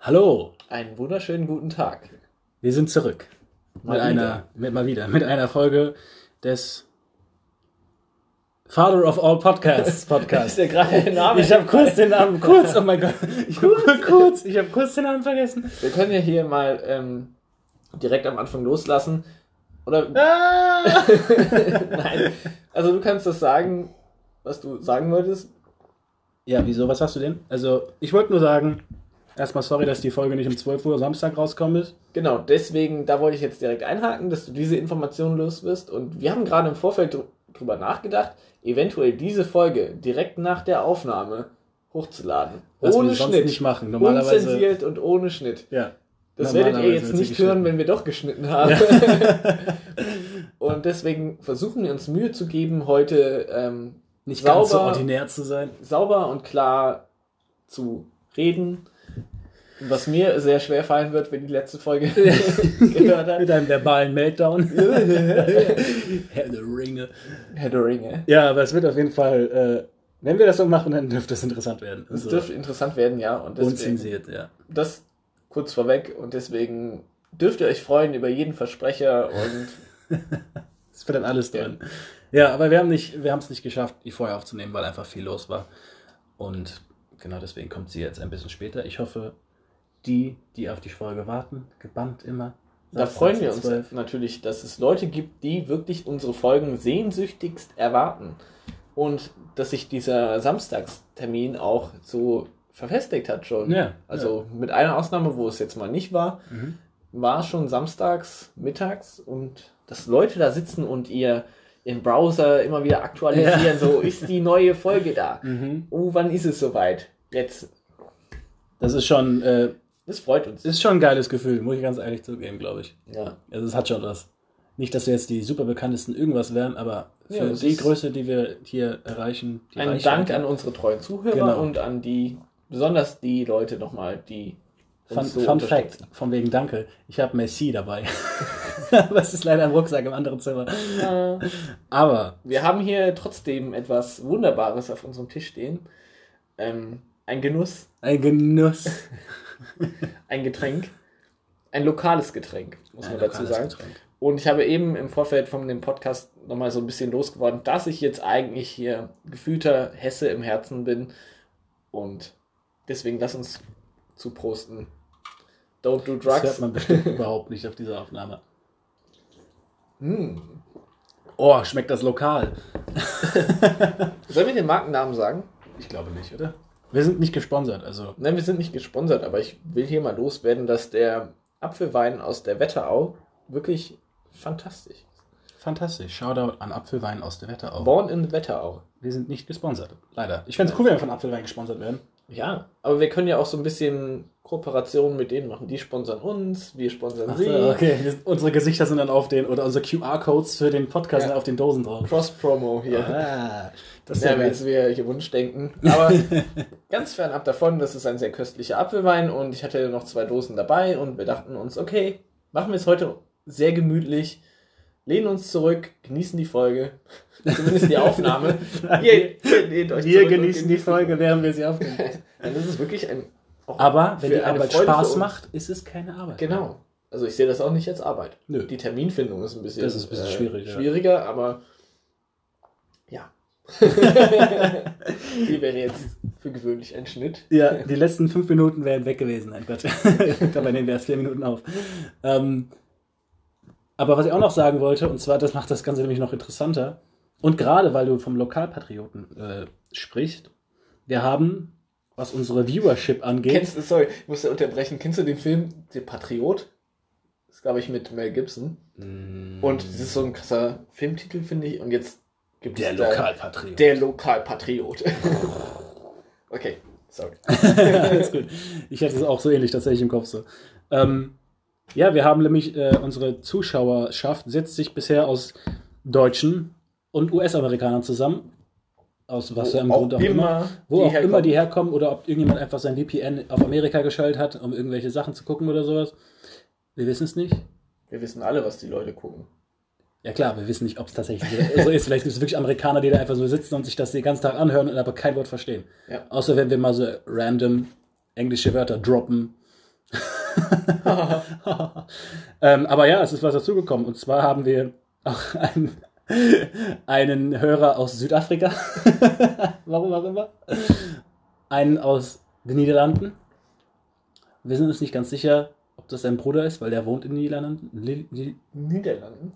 Hallo, Einen wunderschönen guten Tag. wir sind zurück. Mal mit wieder. einer, mit, mal wieder, mit einer Folge des Father of All Podcasts Podcast. Ich habe kurz den Namen, kurz, oh mein Gott, ich hab kurz, kurz, ich habe kurz den Namen vergessen. Wir können ja hier mal ähm, direkt am Anfang loslassen. Oder Ah! nein. Also du kannst das sagen, was du sagen wolltest. Ja, wieso, was hast du denn? Also, ich wollte nur sagen, erstmal sorry, dass die Folge nicht um 12 Uhr Samstag rauskommen ist. Genau, deswegen, da wollte ich jetzt direkt einhaken, dass du diese Information los wirst. Und wir haben gerade im Vorfeld dr- drüber nachgedacht, eventuell diese Folge direkt nach der Aufnahme hochzuladen. Was ohne wir sonst Schnitt. nicht machen. Normalerweise- Unzensiert und ohne Schnitt. Ja. Das werdet ihr jetzt nicht hören, wenn wir doch geschnitten haben. und deswegen versuchen wir uns Mühe zu geben, heute ähm, Nicht ganz so sauber, ordinär zu sein. sauber und klar zu reden. Was mir sehr schwer fallen wird, wenn die letzte Folge gehört hat. Mit einem verbalen Meltdown. Herr der Ringe. Herr der Ringe. Ja, aber es wird auf jeden Fall, äh, wenn wir das so machen, dann dürfte es interessant werden. Es Also, dürfte interessant werden, ja. Und deswegen, unzensiert, ja. das kurz vorweg. Und deswegen dürft ihr euch freuen über jeden Versprecher und Es wird dann alles drin. Ja, aber wir haben nicht, wir haben es nicht geschafft, die vorher aufzunehmen, weil einfach viel los war. Und genau deswegen kommt sie jetzt ein bisschen später. Ich hoffe, die, die auf die Folge warten, gebannt immer. Da freuen wir uns 12. natürlich, dass es Leute gibt, die wirklich unsere Folgen sehnsüchtigst erwarten. Und dass sich dieser Samstagstermin auch so verfestigt hat schon. Ja, also mit einer Ausnahme, wo es jetzt mal nicht war, Mhm. war schon samstags, mittags und dass Leute da sitzen und ihr ihren Browser immer wieder aktualisieren, Ja. so ist die neue Folge da. Mhm. Oh, wann ist es soweit? Jetzt. Das ist schon, äh, Das freut uns. ist schon ein geiles Gefühl, muss ich ganz ehrlich zugeben, glaube ich. Ja. Also es hat schon was. Nicht, dass wir jetzt die super bekanntesten irgendwas wären, aber für Ja, die Größe, die wir hier erreichen, die Ein Reichweite- Dank an unsere treuen Zuhörer Genau. und an die, besonders die Leute nochmal, die Fun, so Fun Fact, von wegen Danke. Ich habe Messi dabei. Aber es ist leider im Rucksack im anderen Zimmer. Ja. Aber Wir haben hier trotzdem etwas Wunderbares auf unserem Tisch stehen. Ähm, ein Genuss, ein Genuss. ein Getränk, ein lokales Getränk, muss Ein man dazu sagen. Getränk. Und ich habe eben im Vorfeld von dem Podcast nochmal so ein bisschen losgeworden, dass ich jetzt eigentlich hier gefühlter Hesse im Herzen bin. Und deswegen lass uns zu prosten. Don't do Das hört drugs. man bestimmt überhaupt nicht auf dieser Aufnahme. Hm. Oh, schmeckt das lokal? Sollen wir den Markennamen sagen? Ich glaube nicht, oder? Wir sind nicht gesponsert, also Nein, wir sind nicht gesponsert, aber ich will hier mal loswerden, dass der Apfelwein aus der Wetterau wirklich fantastisch ist. fantastisch. Shoutout an Apfelwein aus der Wetterau. Born in the Wetterau. Wir sind nicht gesponsert, leider. Ich fände es cool, wenn wir von Apfelwein gesponsert werden. Ja, aber wir können ja auch so ein bisschen Kooperationen mit denen machen. Die sponsern uns, wir sponsern Ach sie. okay. Unsere Gesichter sind dann auf den, oder unsere QR-Codes für den Podcast Ja. sind auf den Dosen drauf. Cross-Promo hier. Ah, das ist Ja, jetzt wir hier Wunschdenken. Aber ganz fernab davon, das ist ein sehr köstlicher Apfelwein und ich hatte noch zwei Dosen dabei und wir dachten uns, okay, machen wir es heute sehr gemütlich, lehnen uns zurück, genießen die Folge, zumindest die Aufnahme. ihr, ihr euch Wir genießen die Folge, während wir sie aufnehmen. Das ist wirklich ein. Aber wenn die Arbeit Spaß macht, ist es keine Arbeit. Genau. Also ich sehe das auch nicht als Arbeit. Nö. Die Terminfindung ist ein bisschen, Das ist ein bisschen schwierig, ja. schwieriger, aber ja. Die wäre jetzt für gewöhnlich ein Schnitt. Ja, die letzten fünf Minuten wären weg gewesen. Nein, Gott. Dabei nehmen wir erst vier Minuten auf. Ähm, aber was ich auch noch sagen wollte, und zwar, das macht das Ganze nämlich noch interessanter. Und gerade weil du vom Lokalpatrioten äh, sprichst, wir haben, was unsere Viewership angeht, Kennst du, sorry, ich musste unterbrechen. Kennst du den Film Der Patriot? Das ist, glaube ich, mit Mel Gibson. Mm, Und das ist so ein krasser Filmtitel, finde ich. Und jetzt gibt der es da- Lokalpatriot. Der Lokalpatriot. okay, sorry. Alles gut. Ich hätte es auch so ähnlich tatsächlich im Kopf so. Ähm, ja, wir haben nämlich, äh, unsere Zuschauerschaft setzt sich bisher aus Deutschen und US-Amerikanern zusammen. Aus was für einem Grund auch immer. Wo auch immer die herkommen oder ob irgendjemand einfach sein VPN auf Amerika geschaltet hat, um irgendwelche Sachen zu gucken oder sowas. Wir wissen es nicht. Wir wissen alle, was die Leute gucken. Ja klar, wir wissen nicht, ob es tatsächlich so ist. Vielleicht gibt es wirklich Amerikaner, die da einfach so sitzen und sich das den ganzen Tag anhören und aber kein Wort verstehen. Ja. Außer wenn wir mal so random englische Wörter droppen ähm, aber ja, es ist was dazugekommen. Und zwar haben wir auch einen, einen Hörer aus Südafrika. Warum auch immer. Einen aus den Niederlanden. Wir sind uns nicht ganz sicher, ob das sein Bruder ist, weil der wohnt in den Niederlanden. Li- Niederlanden.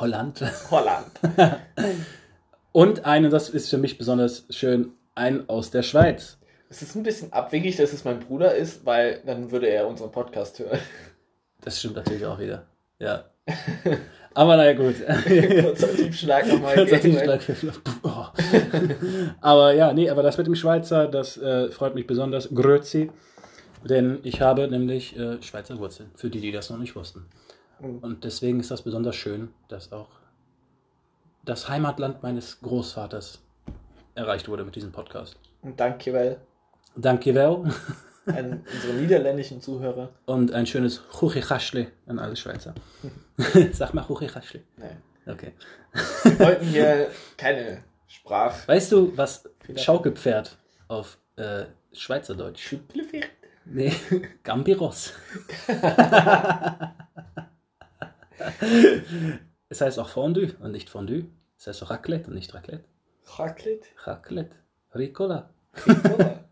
Holland. Holland. Und einen, das ist für mich besonders schön, einen aus der Schweiz. Es ist ein bisschen abwegig, dass es mein Bruder ist, weil dann würde er unseren Podcast hören. Das stimmt natürlich auch wieder. Ja. Aber naja, gut. Kurzer Tiefschlag nochmal. Kurzer Tiefschlag für Flo- oh. Aber ja, nee, aber das mit dem Schweizer, das äh, freut mich besonders. Grüezi. Denn ich habe nämlich äh, Schweizer Wurzeln, für die, die das noch nicht wussten. Mhm. Und deswegen ist das besonders schön, dass auch das Heimatland meines Großvaters erreicht wurde mit diesem Podcast. Und danke, weil Danke wel. an unsere niederländischen Zuhörer. Und ein schönes Chuchichaschle an alle Schweizer. Sag mal Chuchichaschle. Nein. Okay. Wir wollten hier keine Sprach. Weißt du, was Vielleicht. Schaukelpferd auf äh, Schweizerdeutsch? Schüppelfährt. Nee, Gambiros. es heißt auch Fondue und nicht Fondue. Es heißt auch Raclette und nicht Raclette. Raclette. Raclette. Ricola. Ricola.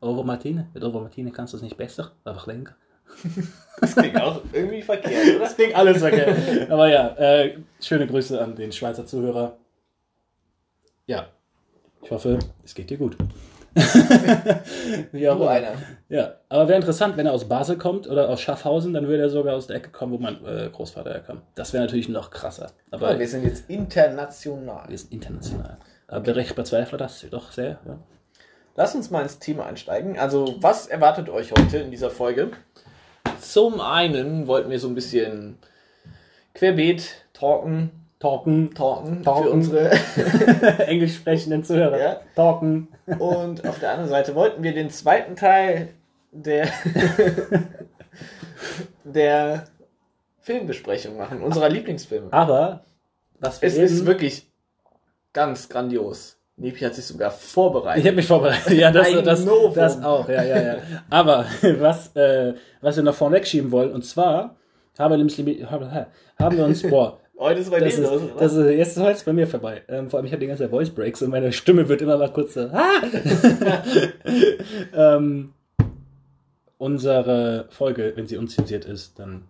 Ovo Martine. Mit Ovo Martine kannst du es nicht besser, einfach länger. Das klingt auch irgendwie verkehrt, oder? klingt alles okay. Aber ja, äh, schöne Grüße an den Schweizer Zuhörer. Ja, ich hoffe, es geht dir gut. Wie auch einer. Ja, aber wäre interessant, wenn er aus Basel kommt oder aus Schaffhausen, dann würde er sogar aus der Ecke kommen, wo mein äh, Großvater herkam. Das wäre natürlich noch krasser. Aber Aber wir sind jetzt international. wir sind international. Aber ich bezweifle das doch sehr. Ja. Lass uns mal ins Thema einsteigen. Also, was erwartet euch heute in dieser Folge? Zum einen wollten wir so ein bisschen querbeet talken, Talken, talken, Talken. für unsere. englisch sprechenden Zuhörer. Ja. Talken. Und auf der anderen Seite wollten wir den zweiten Teil der, der Filmbesprechung machen, unserer Lieblingsfilme. Aber, was wir Es eben, ist wirklich ganz grandios. Nepi hat sich sogar vorbereitet. Ich habe mich vorbereitet. Ja, das, das, das auch. Ja, ja, ja. Aber was, äh, was wir noch vorweg schieben wollen, und zwar haben wir, nämlich, haben wir uns, boah, Heute ist bei das dir ist, los, das ist, jetzt ist heute bei mir vorbei. Ähm, vor allem, ich habe die ganze Zeit Voice Breaks und meine Stimme wird immer mal kurz so, ah! ähm, unsere Folge, wenn sie unzensiert ist, dann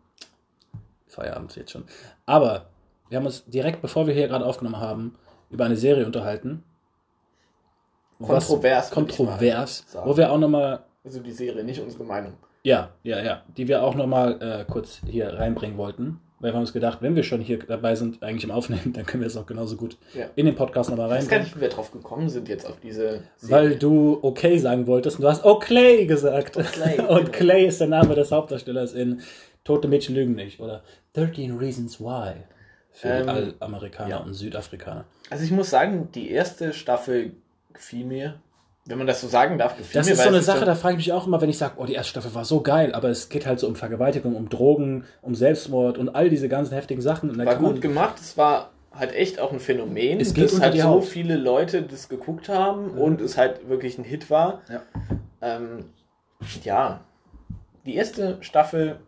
Feierabend jetzt schon. Aber wir haben uns direkt, bevor wir hier gerade aufgenommen haben, über eine Serie unterhalten. Kontrovers, Kontrovers, wo wir auch nochmal, Also die Serie, nicht unsere Meinung. ja, ja, ja, die wir auch nochmal äh, kurz hier reinbringen wollten. Weil wir haben uns gedacht, wenn wir schon hier dabei sind, eigentlich im Aufnehmen, dann können wir es auch genauso gut Ja. in den Podcast nochmal Ich weiß gar reinbringen. nicht, wie wir drauf gekommen sind jetzt auf diese Weil du okay sagen wolltest und du hast Clay gesagt. Clay, und genau. Clay ist der Name des Hauptdarstellers in Tote Mädchen lügen nicht oder 13 Reasons Why für Ähm, Allamerikaner ja. und Südafrikaner. Also ich muss sagen, die erste Staffel gefiel mir. Wenn man das so sagen darf, gefiel Das mir. ist weil so eine Sache, so- da frage ich mich auch immer, wenn ich sage, oh, die erste Staffel war so geil, aber es geht halt so um Vergewaltigung, um Drogen, um Selbstmord und all diese ganzen heftigen Sachen. Und war gut gemacht. Es war halt echt auch ein Phänomen, Es dass halt so Haut. viele Leute das geguckt haben Mhm. und es halt wirklich ein Hit war. Ja. Ähm, ja, die erste Staffel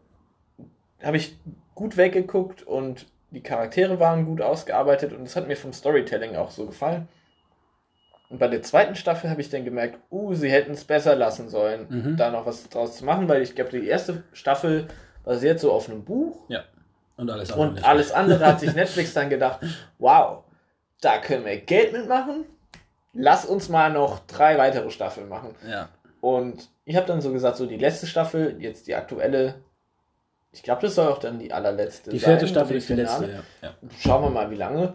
habe ich gut weggeguckt und die Charaktere waren gut ausgearbeitet und es hat mir vom Storytelling auch so gefallen. Und bei der zweiten Staffel habe ich dann gemerkt, uh, sie hätten es besser lassen sollen, Mhm. da noch was draus zu machen, weil ich glaube, die erste Staffel basiert so auf einem Buch Ja. Und alles andere und alles andere hat sich Netflix dann gedacht, wow, da können wir Geld mitmachen. Lass uns mal noch drei weitere Staffeln machen. Ja. Und ich habe dann so gesagt, so die letzte Staffel, jetzt die aktuelle, ich glaube, das soll auch dann die allerletzte Die vierte sein, Staffel ist die letzte, ja. ja. Schauen wir mal, wie lange.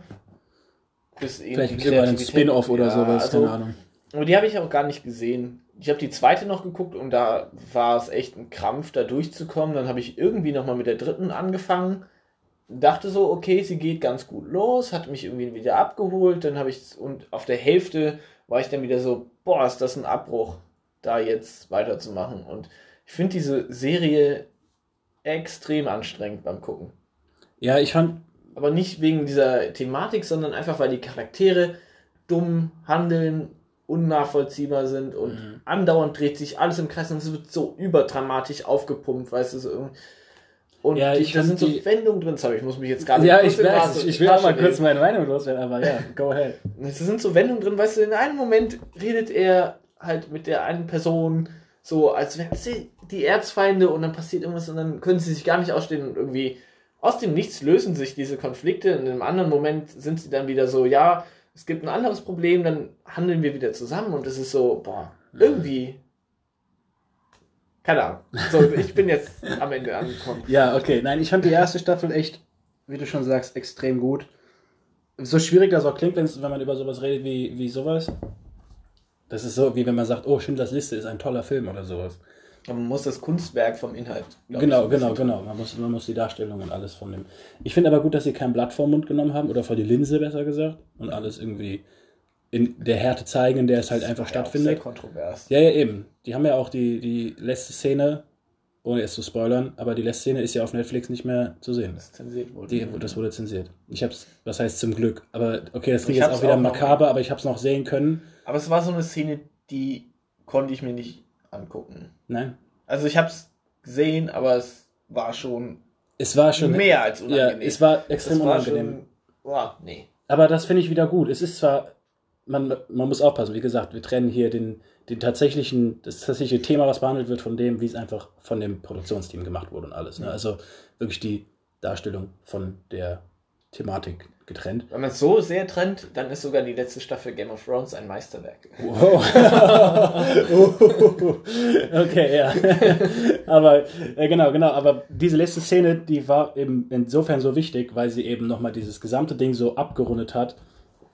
Bis Vielleicht gibt es einen Spin-off oder Ja, sowas, also- keine Ahnung. aber die habe ich auch gar nicht gesehen. Ich habe die zweite noch geguckt und da war es echt ein Krampf, da durchzukommen. Dann habe ich irgendwie nochmal mit der dritten angefangen. Dachte so, okay, sie geht ganz gut los, hat mich irgendwie wieder abgeholt. Dann habe ich, und auf der Hälfte war ich dann wieder so, boah, ist das ein Abbruch, da jetzt weiterzumachen. Und ich finde diese Serie extrem anstrengend beim Gucken. Ja, ich fand, Aber nicht wegen dieser Thematik, sondern einfach, weil die Charaktere dumm handeln, unnachvollziehbar sind und Mhm. andauernd dreht sich alles im Kreis und es wird so überdramatisch aufgepumpt, weißt du, so irgendwie. Und Ja, die, da sind so Wendungen drin, sorry, ich muss mich jetzt gar nicht Ja, ich weiß, ich, ich will auch mal kurz meine Meinung loswerden, aber ja, go ahead. Es sind so Wendungen drin, weißt du, in einem Moment redet er halt mit der einen Person so, als wären sie die Erzfeinde und dann passiert irgendwas und dann können sie sich gar nicht ausstehen und irgendwie aus dem Nichts lösen sich diese Konflikte. In einem anderen Moment sind sie dann wieder so, ja, es gibt ein anderes Problem, dann handeln wir wieder zusammen und es ist so, boah, irgendwie. Keine Ahnung. So, ich bin jetzt am Ende angekommen. Ja, okay. Nein, ich fand die erste Staffel echt, wie du schon sagst, extrem gut. So schwierig das auch klingt, wenn man über sowas redet wie, wie sowas. Das ist so, wie wenn man sagt, oh, Schindlers Liste ist ein toller Film oder sowas. Man muss das Kunstwerk vom Inhalt. Genau, ich, genau, genau. Man muss, man muss die Darstellung und alles von dem. Ich finde aber gut, dass sie kein Blatt vor Mund genommen haben oder vor die Linse, besser gesagt. Und alles irgendwie in der Härte zeigen, in der es halt einfach Ja, auch stattfindet. Sehr kontrovers. Ja, ja, eben. Die haben ja auch die, die letzte Szene, ohne es zu spoilern, aber die letzte Szene ist ja auf Netflix nicht mehr zu sehen. Das zensiert wurde. Die, das wurde zensiert. Ich hab's, was heißt zum Glück? Aber okay, das Ich klingt jetzt auch wieder auch makaber, aber ich hab's noch sehen können. Aber es war so eine Szene, die konnte ich mir nicht angucken. Nein. Also ich habe es gesehen, aber es war schon Es war schon. mehr als ja, unangenehm. es war extrem es war unangenehm. schon, boah, nee. Aber das finde ich wieder gut. Es ist zwar, man, man muss aufpassen, wie gesagt, wir trennen hier den, den tatsächlichen, das tatsächliche Thema, was behandelt wird, von dem, wie es einfach von dem Produktionsteam gemacht wurde und alles. Ne? Also wirklich die Darstellung von der Thematik getrennt. Wenn man es so sehr trennt, dann ist sogar die letzte Staffel Game of Thrones ein Meisterwerk. Wow. okay, ja. aber äh, genau, genau. Aber diese letzte Szene, die war eben insofern so wichtig, weil sie eben nochmal dieses gesamte Ding so abgerundet hat.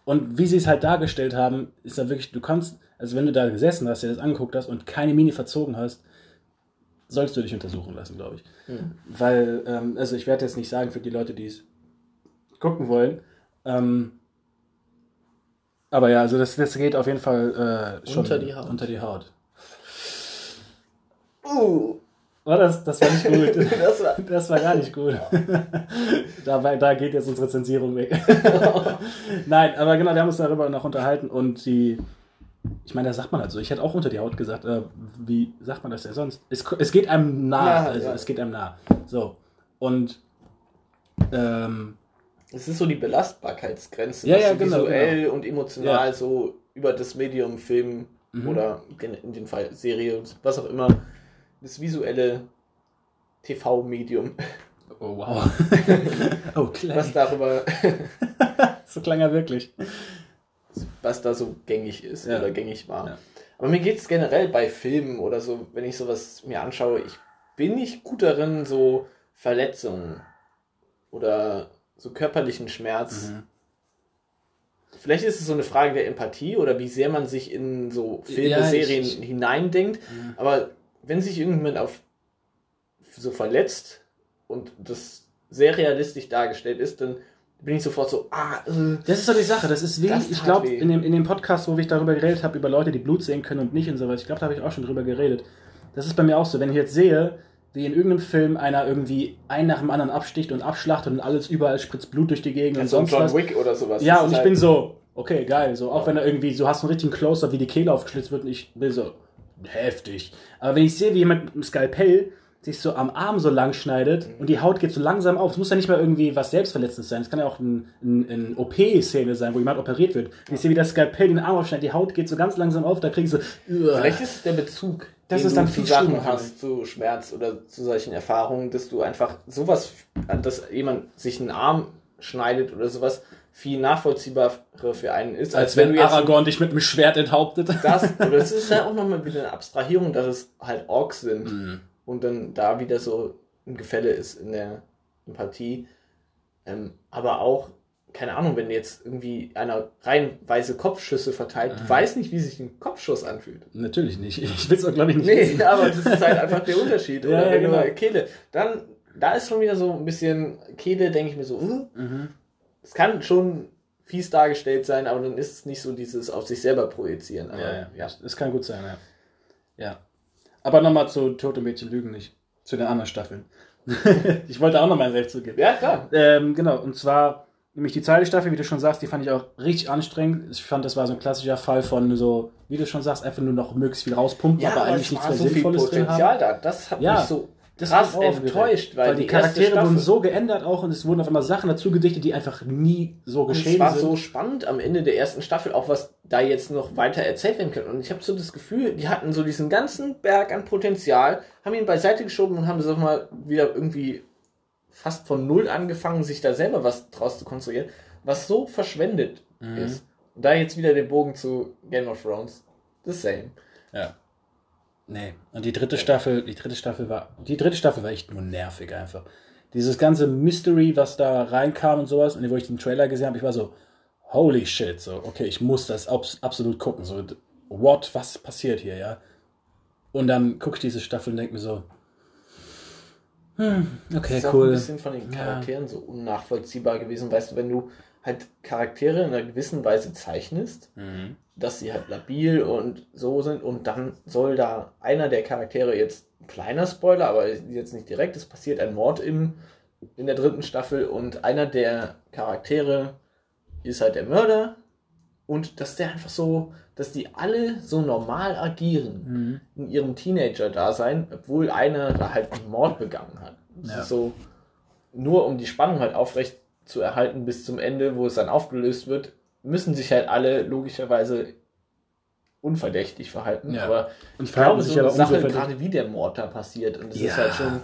Und wie sie es halt dargestellt haben, ist da wirklich, du kannst, also wenn du da gesessen hast, dir das angeguckt hast und keine Miene verzogen hast, sollst du dich untersuchen lassen, glaube ich. Hm. Weil, ähm, also ich werde jetzt nicht sagen für die Leute, die es gucken wollen, ähm, aber ja, also das, das geht auf jeden Fall äh, schon Unter die Haut. Unter die Haut. Uh, Oh, das, das war nicht gut. das war, Das war gar nicht gut. da, war- da geht jetzt unsere Zensierung weg. Nein, aber genau, wir haben uns darüber noch unterhalten und die, ich meine, da sagt man halt so, ich hätte auch unter die Haut gesagt, äh, wie sagt man das ja sonst? Es, es geht einem nah, Ja, also ja. es geht einem nah. So. Und ähm, es ist so die Belastbarkeitsgrenze, Ja, ja, genau, visuell und emotional Ja. so über das Medium Film Mhm. oder in, in dem Fall Serie, was auch immer, das visuelle TV-Medium, oh wow. oh, klar. was darüber, So klang er wirklich. was da so gängig ist Ja. oder gängig war. Ja. Aber mir geht es generell bei Filmen oder so, wenn ich sowas mir anschaue, ich bin nicht gut darin, so Verletzungen oder so körperlichen Schmerz. Mhm. Vielleicht ist es so eine Frage der Empathie oder wie sehr man sich in so Filme, Ja, Serien ich- hineindenkt. Mhm. Aber wenn sich irgendjemand auf so verletzt und das sehr realistisch dargestellt ist, dann bin ich sofort so, ah, äh, Das ist so die Sache. Das ist wie, Das ich glaube, weh. in dem, in dem Podcast, wo ich darüber geredet habe, über Leute, die Blut sehen können und nicht und sowas, ich glaube, da habe ich auch schon drüber geredet. Das ist bei mir auch so. Wenn ich jetzt sehe, wie in irgendeinem Film einer irgendwie einen nach dem anderen absticht und abschlachtet und alles überall spritzt Blut durch die Gegend und so sonst John was. Wick oder sowas. Ja, und ich halt- bin so, okay, geil. So, auch wenn er irgendwie, so hast du einen richtigen Close-Up, wie die Kehle aufgeschlitzt wird und ich bin so, heftig. Aber wenn ich sehe, wie jemand mit einem Skalpell sich so am Arm so lang schneidet und die Haut geht so langsam auf, es muss ja nicht mal irgendwie was Selbstverletzendes sein, es kann ja auch ein, ein, ein OP-Szene sein, wo jemand operiert wird. Und ich sehe, wie das Skalpell den Arm aufschneidet, die Haut geht so ganz langsam auf, da kriege ich so. Vielleicht ist es der Bezug, Das ist dann viel zu Sachen hast, zu Schmerz oder zu solchen Erfahrungen, dass du einfach sowas, dass jemand sich einen Arm schneidet oder sowas, viel nachvollziehbarer für einen ist, als wenn du jetzt Aragorn dich mit einem Schwert enthauptet. das, das ist ja auch nochmal wieder eine Abstrahierung, dass es halt Orks sind Mhm. und dann da wieder so ein Gefälle ist in der Empathie. Ähm, aber auch, keine Ahnung, wenn jetzt irgendwie einer reihenweise Kopfschüsse verteilt, Mhm. du weißt nicht, wie sich ein Kopfschuss anfühlt. Natürlich nicht. Ich will es auch, glaube ich, nicht Nee, wissen. aber das ist halt einfach der Unterschied. Oder ja, wenn genau. du Kehle, dann, da ist schon wieder so ein bisschen Kehle, denke ich mir so, hm, Mhm. es kann schon fies dargestellt sein, aber dann ist es nicht so dieses auf sich selber projizieren. Aber, Ja, ja, ja. Das kann gut sein, ja. Ja. Aber nochmal zu Tote Mädchen lügen nicht. Zu den anderen Staffeln. ich wollte auch noch mal selbst zugeben. Ja, klar. Ähm, genau, und zwar Nämlich die zweite Staffel, wie du schon sagst, die fand ich auch richtig anstrengend. Ich fand, das war so ein klassischer Fall von so, wie du schon sagst, einfach nur noch möglichst viel rauspumpen, Ja, aber eigentlich es nichts mehr so viel Sinnvolles drin Potenzial haben. da. Das hat Ja, mich so Das krass auch enttäuscht, weil, weil die, die Charaktere Staffel- wurden so geändert auch und es wurden auf einmal Sachen dazu gedichtet, die einfach nie so geschehen es war sind. so spannend am Ende der ersten Staffel, auch was da jetzt noch weiter erzählt werden könnte. Und ich habe so das Gefühl, die hatten so diesen ganzen Berg an Potenzial, haben ihn beiseite geschoben und haben so mal wieder irgendwie fast von Null angefangen, sich da selber was draus zu konstruieren, was so verschwendet Mhm. ist. Und da jetzt wieder den Bogen zu Game of Thrones. The same. Ja. Nee. Und die dritte Staffel, die dritte Staffel war, die dritte Staffel war echt nur nervig einfach. Dieses ganze Mystery, was da reinkam und sowas, und wo ich den Trailer gesehen habe, ich war so, holy shit, so, okay, ich muss das abs absolut gucken, so, what, was passiert hier, ja? Und dann gucke ich diese Staffel und denke mir so, hm, okay, ist auch cool. ein bisschen von den Ja. Charakteren so unnachvollziehbar gewesen. Weißt du, wenn du halt Charaktere in einer gewissen Weise zeichnest, Mhm. dass sie halt labil und so sind und dann soll da einer der Charaktere jetzt kleiner Spoiler, aber jetzt nicht direkt, es passiert ein Mord im, in der dritten Staffel und einer der Charaktere ist halt der Mörder und dass der einfach so, dass die alle so normal agieren Mhm. in ihrem Teenager-Dasein, obwohl einer da halt einen Mord begangen hat. Das Ja. ist so, nur um die Spannung halt aufrecht zu erhalten bis zum Ende, wo es dann aufgelöst wird, müssen sich halt alle logischerweise unverdächtig verhalten. Ja. Aber Und ich glaube, sich so eine aber Sache, gerade wie der Mord da passiert, und das Ja. ist halt schon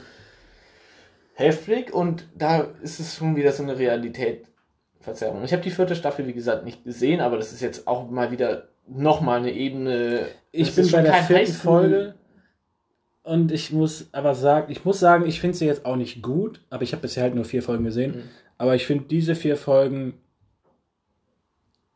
heftig und da ist es schon wieder so eine Realitätverzerrung. Ich habe die vierte Staffel, wie gesagt, nicht gesehen, aber das ist jetzt auch mal wieder nochmal eine Ebene. Ich das bin bei der vierten Folge und ich muss aber sagen, ich muss sagen, ich finde sie jetzt auch nicht gut, aber ich habe bisher halt nur vier Folgen gesehen. Mhm. Aber ich finde diese vier Folgen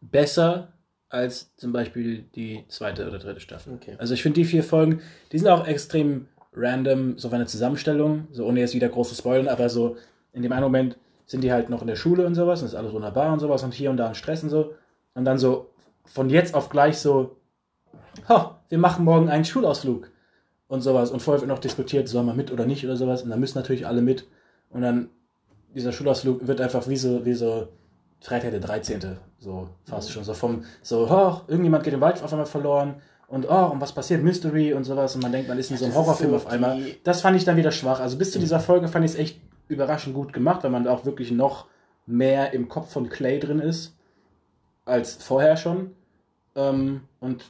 besser als zum Beispiel die zweite oder dritte Staffel. Okay. Also ich finde die vier Folgen, die sind auch extrem random, so eine Zusammenstellung, so ohne jetzt wieder große Spoilern, aber so in dem einen Moment sind die halt noch in der Schule und sowas, und ist alles wunderbar und sowas und hier und da ein Stress und so. Und dann so von jetzt auf gleich so, wir machen morgen einen Schulausflug und sowas. Und vorher wird noch diskutiert, soll man mit oder nicht oder sowas. Und dann müssen natürlich alle mit. Und dann dieser Schulausflug wird einfach wie so, wie so Freitag der 13. So fast schon. So vom, so, oh, irgendjemand geht im Wald auf einmal verloren. Und oh, und was passiert? Mystery und sowas. Und man denkt, man ist in so einem Horrorfilm so auf einmal. Das fand ich dann wieder schwach. Also bis zu dieser Folge fand ich es echt überraschend gut gemacht, weil man auch wirklich noch mehr im Kopf von Clay drin ist als vorher schon. Ähm, und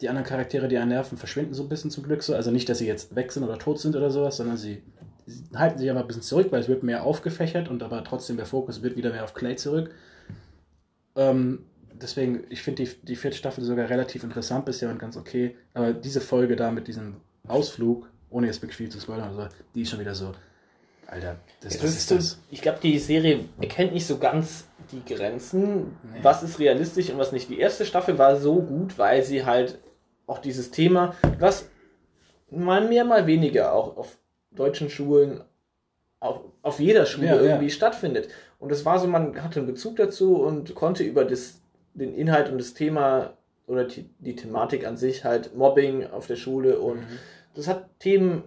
die anderen Charaktere, die einen nerven, verschwinden so ein bisschen zum Glück so. Also nicht, dass sie jetzt weg sind oder tot sind oder sowas, sondern sie, sie halten sich aber ein bisschen zurück, weil es wird mehr aufgefächert und aber trotzdem der Fokus wird wieder mehr auf Clay zurück. Ähm, deswegen, ich finde die, die vierte Staffel sogar relativ interessant bisher und ganz okay. Aber diese Folge da mit diesem Ausflug, ohne jetzt wirklich viel zu spoilern, oder so, die ist schon wieder so, Alter, das, was ist das? ich glaube, die Serie erkennt nicht so ganz die Grenzen, Nee. was ist realistisch und was nicht. Die erste Staffel war so gut, weil sie halt auch dieses Thema, was mal mehr, mal weniger auch auf deutschen Schulen, auf, auf jeder Schule Ja, ja. irgendwie stattfindet. Und es war so, man hatte einen Bezug dazu und konnte über das, den Inhalt und das Thema oder die, die Thematik an sich halt Mobbing auf der Schule und Mhm. das hat Themen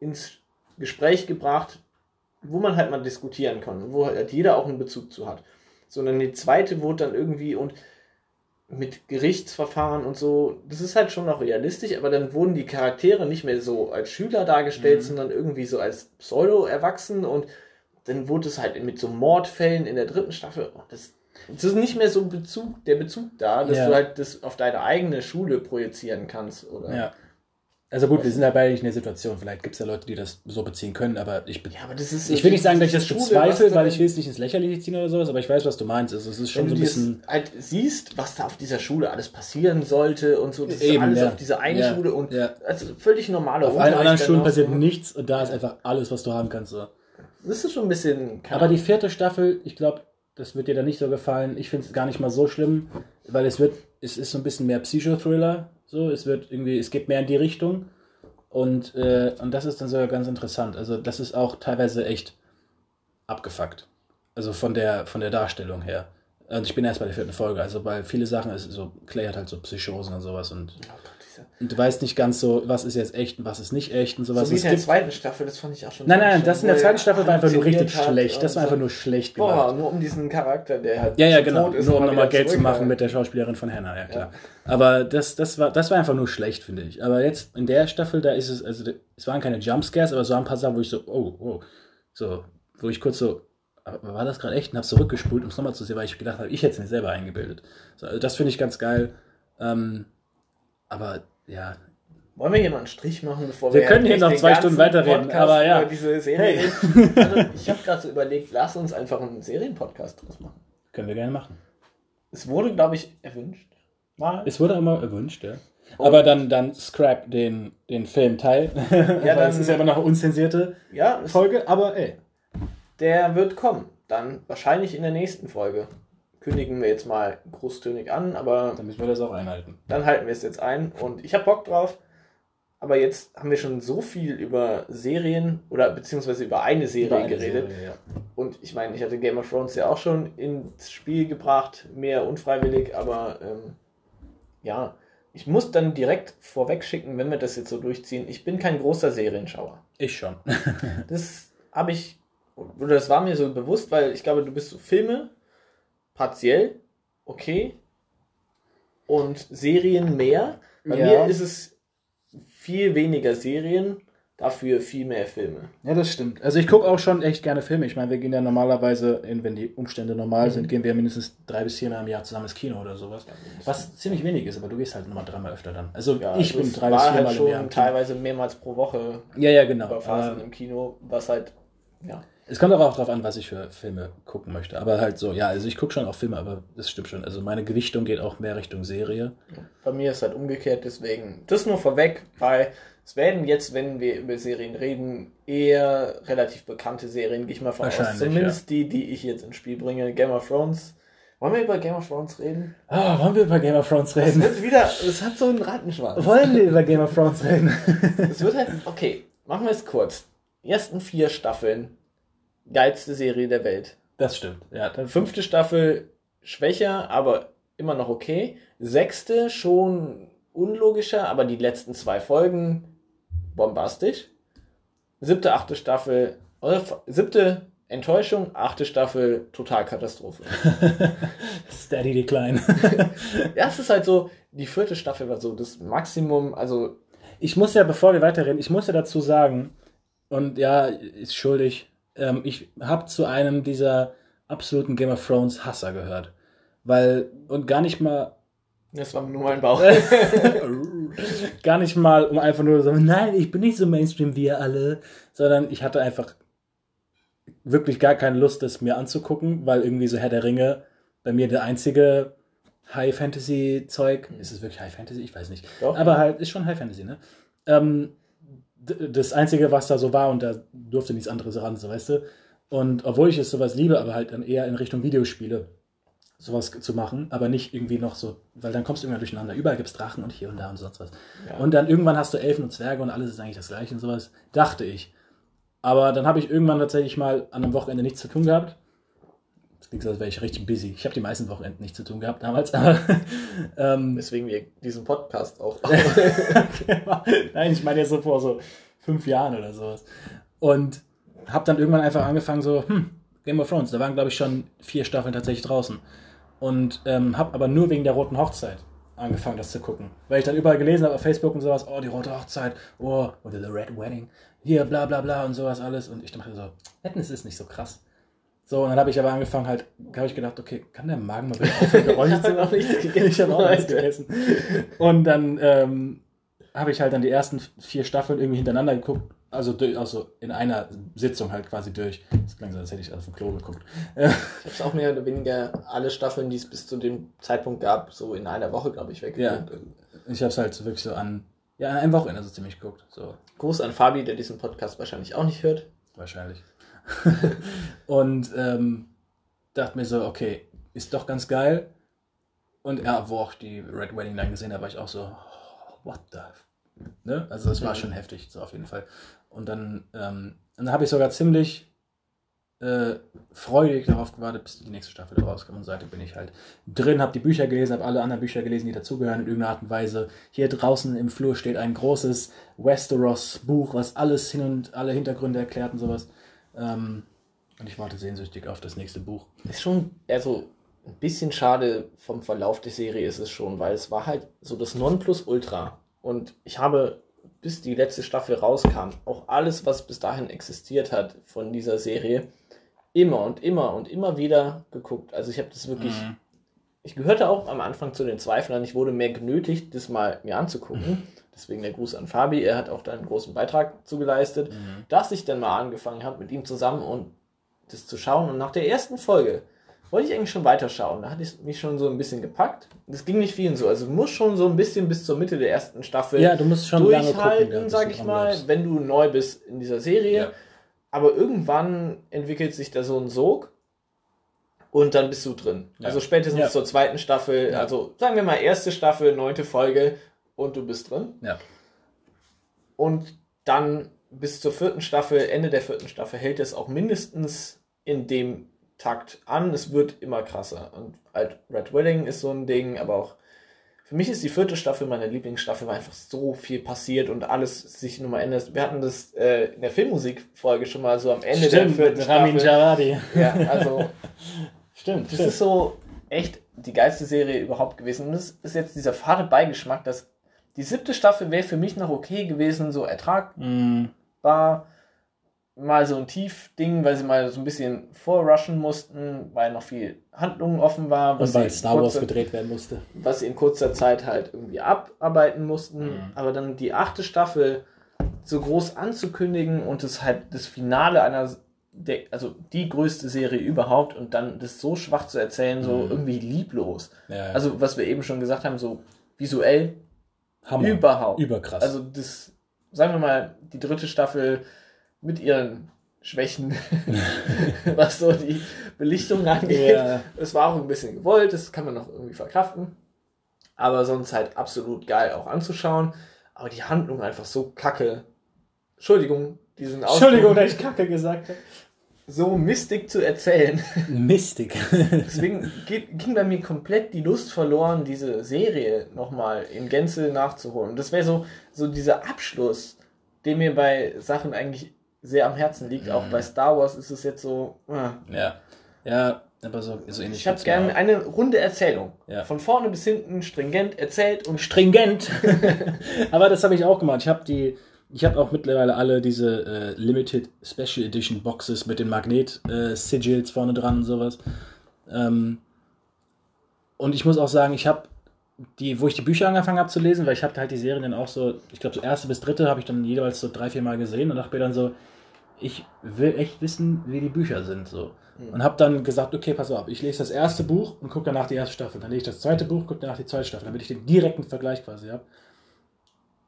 ins Gespräch gebracht, wo man halt mal diskutieren kann, wo halt jeder auch einen Bezug zu hat. Sondern die zweite wurde dann irgendwie und mit Gerichtsverfahren und so, das ist halt schon noch realistisch, aber dann wurden die Charaktere nicht mehr so als Schüler dargestellt, Mhm. sondern irgendwie so als Pseudo-Erwachsen und dann wurde es halt mit so Mordfällen in der dritten Staffel. Das, das ist nicht mehr so Bezug, der Bezug da, dass Ja. du halt das auf deine eigene Schule projizieren kannst. Oder? Ja. Also gut, wir sind ja beide nicht in der Situation. Vielleicht gibt es ja Leute, die das so beziehen können, aber ich, be Ja, aber das ist ich will nicht sagen, dass ich das Schule, bezweifle, weil ich will es nicht ins Lächerliche ziehen oder sowas, aber ich weiß, was du meinst. Also es ist schon wenn so ein bisschen. halt siehst, was da auf dieser Schule alles passieren sollte und so, das ist Eben, alles ja. auf dieser einen Ja, Schule und ja. also völlig normaler Auf allen anderen Schulen passiert so. nichts und da ist einfach alles, was du haben kannst. So. Das ist schon ein bisschen. Aber die vierte Staffel, ich glaube, das wird dir dann nicht so gefallen. Ich finde es gar nicht mal so schlimm, weil es wird, es ist so ein bisschen mehr Psychothriller. So, es wird irgendwie, es geht mehr in die Richtung. Und, äh, und das ist dann sogar ganz interessant. Also, das ist auch teilweise echt abgefuckt. Also von der, von der Darstellung her. Und ich bin erst bei der vierten Folge, also weil viele Sachen, ist so, Clay hat halt so Psychosen und sowas und scheiße. Und du weißt nicht ganz so, was ist jetzt echt und was ist nicht echt und sowas. so wie Es in der gibt- zweiten Staffel, das fand ich auch schon. Nein, nein, das in der zweiten Staffel war einfach nur richtig schlecht. Das war einfach nur schlecht gemacht. Boah, nur um diesen Charakter, der halt. Ja, ja, genau. ist, Nur um mal nochmal Geld zu machen mit der Schauspielerin von Hannah, ja klar. Aber das, das, war, das war einfach nur schlecht, finde ich. Aber jetzt in der Staffel, da ist es, also es waren keine Jumpscares, aber es waren ein paar Sachen, wo ich so, oh, oh, so, wo ich kurz so, war das gerade echt? Und habe zurückgespult, um es nochmal zu sehen, weil ich gedacht habe, ich hätte es mir selber eingebildet. So, also das finde ich ganz geil. Ähm, aber ja, Wollen wir hier mal einen Strich machen, bevor Wir wir. können hier noch zwei Stunden weiterreden, Podcast aber ja. Diese Serie Hey. Also, ich habe gerade so überlegt, lass uns einfach einen Serienpodcast draus machen. können wir gerne machen. Es wurde, glaube ich, erwünscht. Mal. Es wurde immer erwünscht, ja. Aber dann, dann scrap den, den Filmteil. Ja, dann- das ist ja immer noch eine unzensierte Ja, es, Folge, aber ey. der wird kommen. Dann wahrscheinlich in der nächsten Folge. Kündigen wir jetzt mal großtönig an, aber Dann müssen wir das auch einhalten. dann halten wir es jetzt ein. Und ich habe Bock drauf. Aber jetzt haben wir schon so viel über Serien oder beziehungsweise über eine Serie Über eine geredet. Serie, ja. Und ich meine, ich hatte Game of Thrones ja auch schon ins Spiel gebracht, mehr unfreiwillig, aber ähm, ja, ich muss dann direkt vorweg schicken, wenn wir das jetzt so durchziehen. Ich bin kein großer Serienschauer. Ich schon. Das habe ich, oder das war mir so bewusst, weil ich glaube, du bist so Filme, partiell, okay, und Serien mehr. Bei Ja. mir ist es viel weniger Serien, dafür viel mehr Filme. Ja, das stimmt. Also ich gucke auch schon echt gerne Filme. Ich meine, wir gehen ja normalerweise, in, wenn die Umstände normal sind, gehen wir mindestens drei bis viermal im Jahr zusammen ins Kino oder sowas. Was ziemlich wenig ist, aber du gehst halt nochmal dreimal öfter dann. Also Ja, ich bin drei bis war viermal halt im Jahr im teilweise mehrmals pro Woche Ja, ja, genau. über Phasen Aber im Kino, was halt, ja. Es kommt aber auch darauf an, was ich für Filme gucken möchte. Aber halt so, ja, also ich gucke schon auch Filme, aber das stimmt schon. Also meine Gewichtung geht auch mehr Richtung Serie. Bei mir ist halt umgekehrt, deswegen das nur vorweg, weil es werden jetzt, wenn wir über Serien reden, eher relativ bekannte Serien, gehe ich mal von aus. Zumindest die, die ich jetzt ins Spiel bringe. Game of Thrones. Wollen wir über Game of Thrones reden? Ah, wollen wir über Game of Thrones Es reden? wird wieder, es hat so einen Rattenschwanz. wollen wir über Game of Thrones reden? Es wird halt, okay, machen wir es kurz. Die ersten vier Staffeln, geilste Serie der Welt. Das stimmt. Ja, dann Fünfte Staffel schwächer, aber immer noch okay. Sechste schon unlogischer, aber die letzten zwei Folgen bombastisch. Siebte, achte Staffel, oder siebte Enttäuschung, achte Staffel Totalkatastrophe. Steady Decline. ja, es ist halt so, die vierte Staffel war so das Maximum, also Ich muss ja, bevor wir weiterreden, ich muss ja dazu sagen, und ja, ist schuldig, ähm, ich habe zu einem dieser absoluten Game of Thrones Hasser gehört. Weil, und gar nicht mal, das war nur mein Bauch. gar nicht mal, um einfach nur so, nein, ich bin nicht so Mainstream wie ihr alle, sondern ich hatte einfach wirklich gar keine Lust, das mir anzugucken, weil irgendwie so Herr der Ringe bei mir der einzige High-Fantasy-Zeug, ist es wirklich High-Fantasy? Ich weiß nicht. Doch. Aber halt, ist schon High-Fantasy, ne? Ähm, das Einzige, was da so war und da durfte nichts anderes ran, so weißt du. Und obwohl ich es sowas liebe, aber halt dann eher in Richtung Videospiele sowas zu machen, aber nicht irgendwie noch so, weil dann kommst du immer durcheinander. Überall gibt es Drachen und hier und da und sonst was. Ja. Und dann irgendwann hast du Elfen und Zwerge und alles ist eigentlich das gleiche und sowas, dachte ich. Aber dann habe ich irgendwann tatsächlich mal an einem Wochenende nichts zu tun gehabt. Das klingt so, als wäre ich richtig busy. Ich habe die meisten Wochenenden nichts zu tun gehabt damals, aber ähm, Weswegen wir diesen Podcast auch. Nein, ich meine jetzt so vor so fünf Jahren oder sowas. Und habe dann irgendwann einfach angefangen, so, hm, Game of Thrones. Da waren, glaube ich, schon vier Staffeln tatsächlich draußen. Und ähm, habe aber nur wegen der Roten Hochzeit angefangen, das zu gucken. Weil ich dann überall gelesen habe auf Facebook und sowas, oh, die Rote Hochzeit, oh, oder The Red Wedding, hier, bla bla bla und sowas alles. Und ich dachte so, Wetten, ist nicht so krass. So, und dann habe ich aber angefangen, halt, habe ich gedacht, okay, kann der Magen mal wieder aufhören, Geräusche Ich zu machen? Ich habe auch nichts gegessen. Und dann ähm, habe ich halt dann die ersten vier Staffeln irgendwie hintereinander geguckt. Also, durch, also in einer Sitzung halt quasi durch. Das klang so, als hätte ich auf dem Klo geguckt. Äh, Ich habe es auch mehr oder weniger alle Staffeln, die es bis zu dem Zeitpunkt gab, so in einer Woche, glaube ich, weggeguckt. ich habe es halt so wirklich so an, ja, an einem Wochenende so ziemlich geguckt. So, Gruß an Fabi, der diesen Podcast wahrscheinlich auch nicht hört. wahrscheinlich. und ähm, dachte mir so, okay, ist doch ganz geil. Und ja, wo auch die Red Wedding dann gesehen habe, war ich auch so, what the. Ne? Also, es war schon heftig, so auf jeden Fall. Und dann, ähm, dann habe ich sogar ziemlich äh, freudig darauf gewartet, bis die nächste Staffel rauskommt. Und seitdem bin ich halt drin, habe die Bücher gelesen, habe alle anderen Bücher gelesen, die dazugehören in irgendeiner Art und Weise. Hier draußen im Flur steht ein großes Westeros-Buch, was alles hin und alle Hintergründe erklärt und sowas. Ähm, und ich warte sehnsüchtig auf das nächste Buch. Ist schon, also ein bisschen schade vom Verlauf der Serie ist es schon, weil es war halt so das Nonplusultra. Und ich habe, bis die letzte Staffel rauskam, auch alles, was bis dahin existiert hat von dieser Serie, immer und immer und immer wieder geguckt. Also ich habe das wirklich. Mhm. Ich gehörte auch am Anfang zu den Zweiflern. Ich wurde mehr genötigt, das mal mir anzugucken. Deswegen der Gruß an Fabi. Er hat auch da einen großen Beitrag zugeleistet, mhm. dass ich dann mal angefangen habe, mit ihm zusammen und das zu schauen. Und nach der ersten Folge wollte ich eigentlich schon weiterschauen. Da hatte ich mich schon so ein bisschen gepackt. Das ging nicht vielen so. Also du musst schon so ein bisschen bis zur Mitte der ersten Staffel ja, du musst schon durchhalten, gucken, sag ich mal, bleibst. wenn du neu bist in dieser Serie. Ja. Aber irgendwann entwickelt sich da so ein Sog und dann bist du drin. Ja. Also spätestens zur zweiten Staffel, also sagen wir mal erste Staffel, neunte Folge und du bist drin. Ja. Und dann bis zur vierten Staffel, Ende der vierten Staffel, hält es auch mindestens in dem Takt an. Es wird immer krasser. Und halt Red Wedding ist so ein Ding, aber auch für mich ist die vierte Staffel meine Lieblingsstaffel, weil einfach so viel passiert und alles sich nochmal ändert. Wir hatten das äh, in der Filmmusikfolge schon mal so am Ende stimmt, der vierten Ramin Staffel. Jaradi. Ja, also. stimmt. Das stimmt. ist so echt die geilste Serie überhaupt gewesen. Und das ist jetzt dieser fade Beigeschmack, dass die siebte Staffel wäre für mich noch okay gewesen, so ertragbar. Mm mal so ein Tiefding, weil sie mal so ein bisschen vorrushen mussten, weil noch viel Handlungen offen war. Was Und weil Star Wars gedreht werden musste. Was sie in kurzer Zeit halt irgendwie abarbeiten mussten. Mhm. Aber dann die achte Staffel so groß anzukündigen und es halt das Finale einer, der, also die größte Serie überhaupt und dann das so schwach zu erzählen, so mhm. irgendwie lieblos. Ja, ja. Also was wir eben schon gesagt haben, so visuell Hammer. überhaupt. Überkrass. Also das, sagen wir mal, die dritte Staffel mit ihren Schwächen, was so die Belichtung angeht. Ja. Es war auch ein bisschen gewollt, das kann man noch irgendwie verkraften. Aber sonst halt absolut geil auch anzuschauen. Aber die Handlung einfach so kacke. Entschuldigung, diesen Ausdruck. Entschuldigung, dass ich kacke gesagt habe. So mistig zu erzählen. Mistig. Deswegen ging bei mir komplett die Lust verloren, diese Serie nochmal in Gänze nachzuholen. Und das wäre so, so dieser Abschluss, den mir bei Sachen eigentlich sehr am Herzen liegt. Mhm. Auch bei Star Wars ist es jetzt so. Äh. Ja. Ja, aber so, so ähnlich. Ich habe gerne eine runde Erzählung. Ja. Von vorne bis hinten stringent erzählt und. Stringent! aber das habe ich auch gemacht. Ich habe die. Ich habe auch mittlerweile alle diese äh, Limited Special Edition Boxes mit den Magnet-Sigils äh, vorne dran und sowas. Ähm, und ich muss auch sagen, ich habe die, wo ich die Bücher angefangen habe zu lesen, weil ich habe halt die Serien dann auch so, ich glaube so erste bis dritte habe ich dann jeweils so drei, vier Mal gesehen und dachte mir dann so, ich will echt wissen, wie die Bücher sind. So. Mhm. Und habe dann gesagt, okay, pass auf, ich lese das erste Buch und gucke danach die erste Staffel. Dann lese ich das zweite Buch, gucke danach die zweite Staffel, damit ich den direkten Vergleich quasi habe.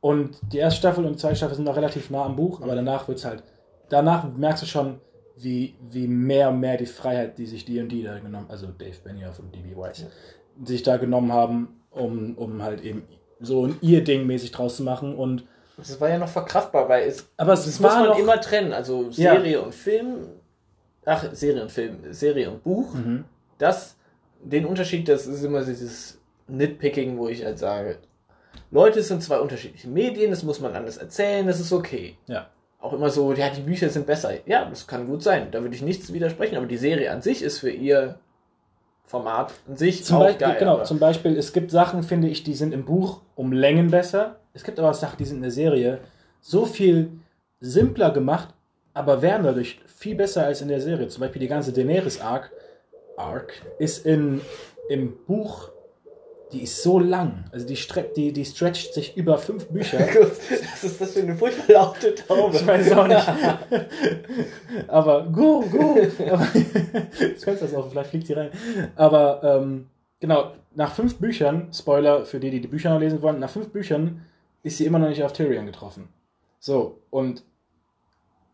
Und die erste Staffel und die zweite Staffel sind noch relativ nah am Buch, aber danach wird es halt, danach merkst du schon, wie, wie mehr und mehr die Freiheit, die sich D&D da genommen, also Dave Benioff und D.B. Weiss, ja. sich da genommen haben, um, um halt eben so ein ihr Ding mäßig draus zu machen und das war ja noch verkraftbar, weil es, aber es das muss man noch, immer trennen. Also Serie ja. und Film, ach, Serie und Film, Serie und Buch. Mhm. Das, den Unterschied, das ist immer dieses Nitpicking, wo ich halt sage, Leute, es sind zwei unterschiedliche Medien, das muss man anders erzählen, das ist okay. Ja. Auch immer so, ja, die Bücher sind besser. Ja, das kann gut sein, da würde ich nichts widersprechen, aber die Serie an sich ist für ihr Format an sich zum auch Beispiel, geil. Genau, zum Beispiel, es gibt Sachen, finde ich, die sind im Buch um Längen besser es gibt aber auch Sachen, die sind in der Serie so viel simpler gemacht, aber werden dadurch viel besser als in der Serie. Zum Beispiel die ganze Daenerys Arc, Arc ist in, im Buch, die ist so lang. Also die, streckt, die, die stretcht sich über fünf Bücher. Was ist das für eine furchtbar laute Taube? Ich weiß auch nicht. aber go, go. Jetzt Fenster ist offen, vielleicht fliegt sie rein. Aber ähm, genau, nach fünf Büchern, Spoiler für die, die die Bücher noch lesen wollen, nach fünf Büchern ist sie immer noch nicht auf Tyrion getroffen. So, und,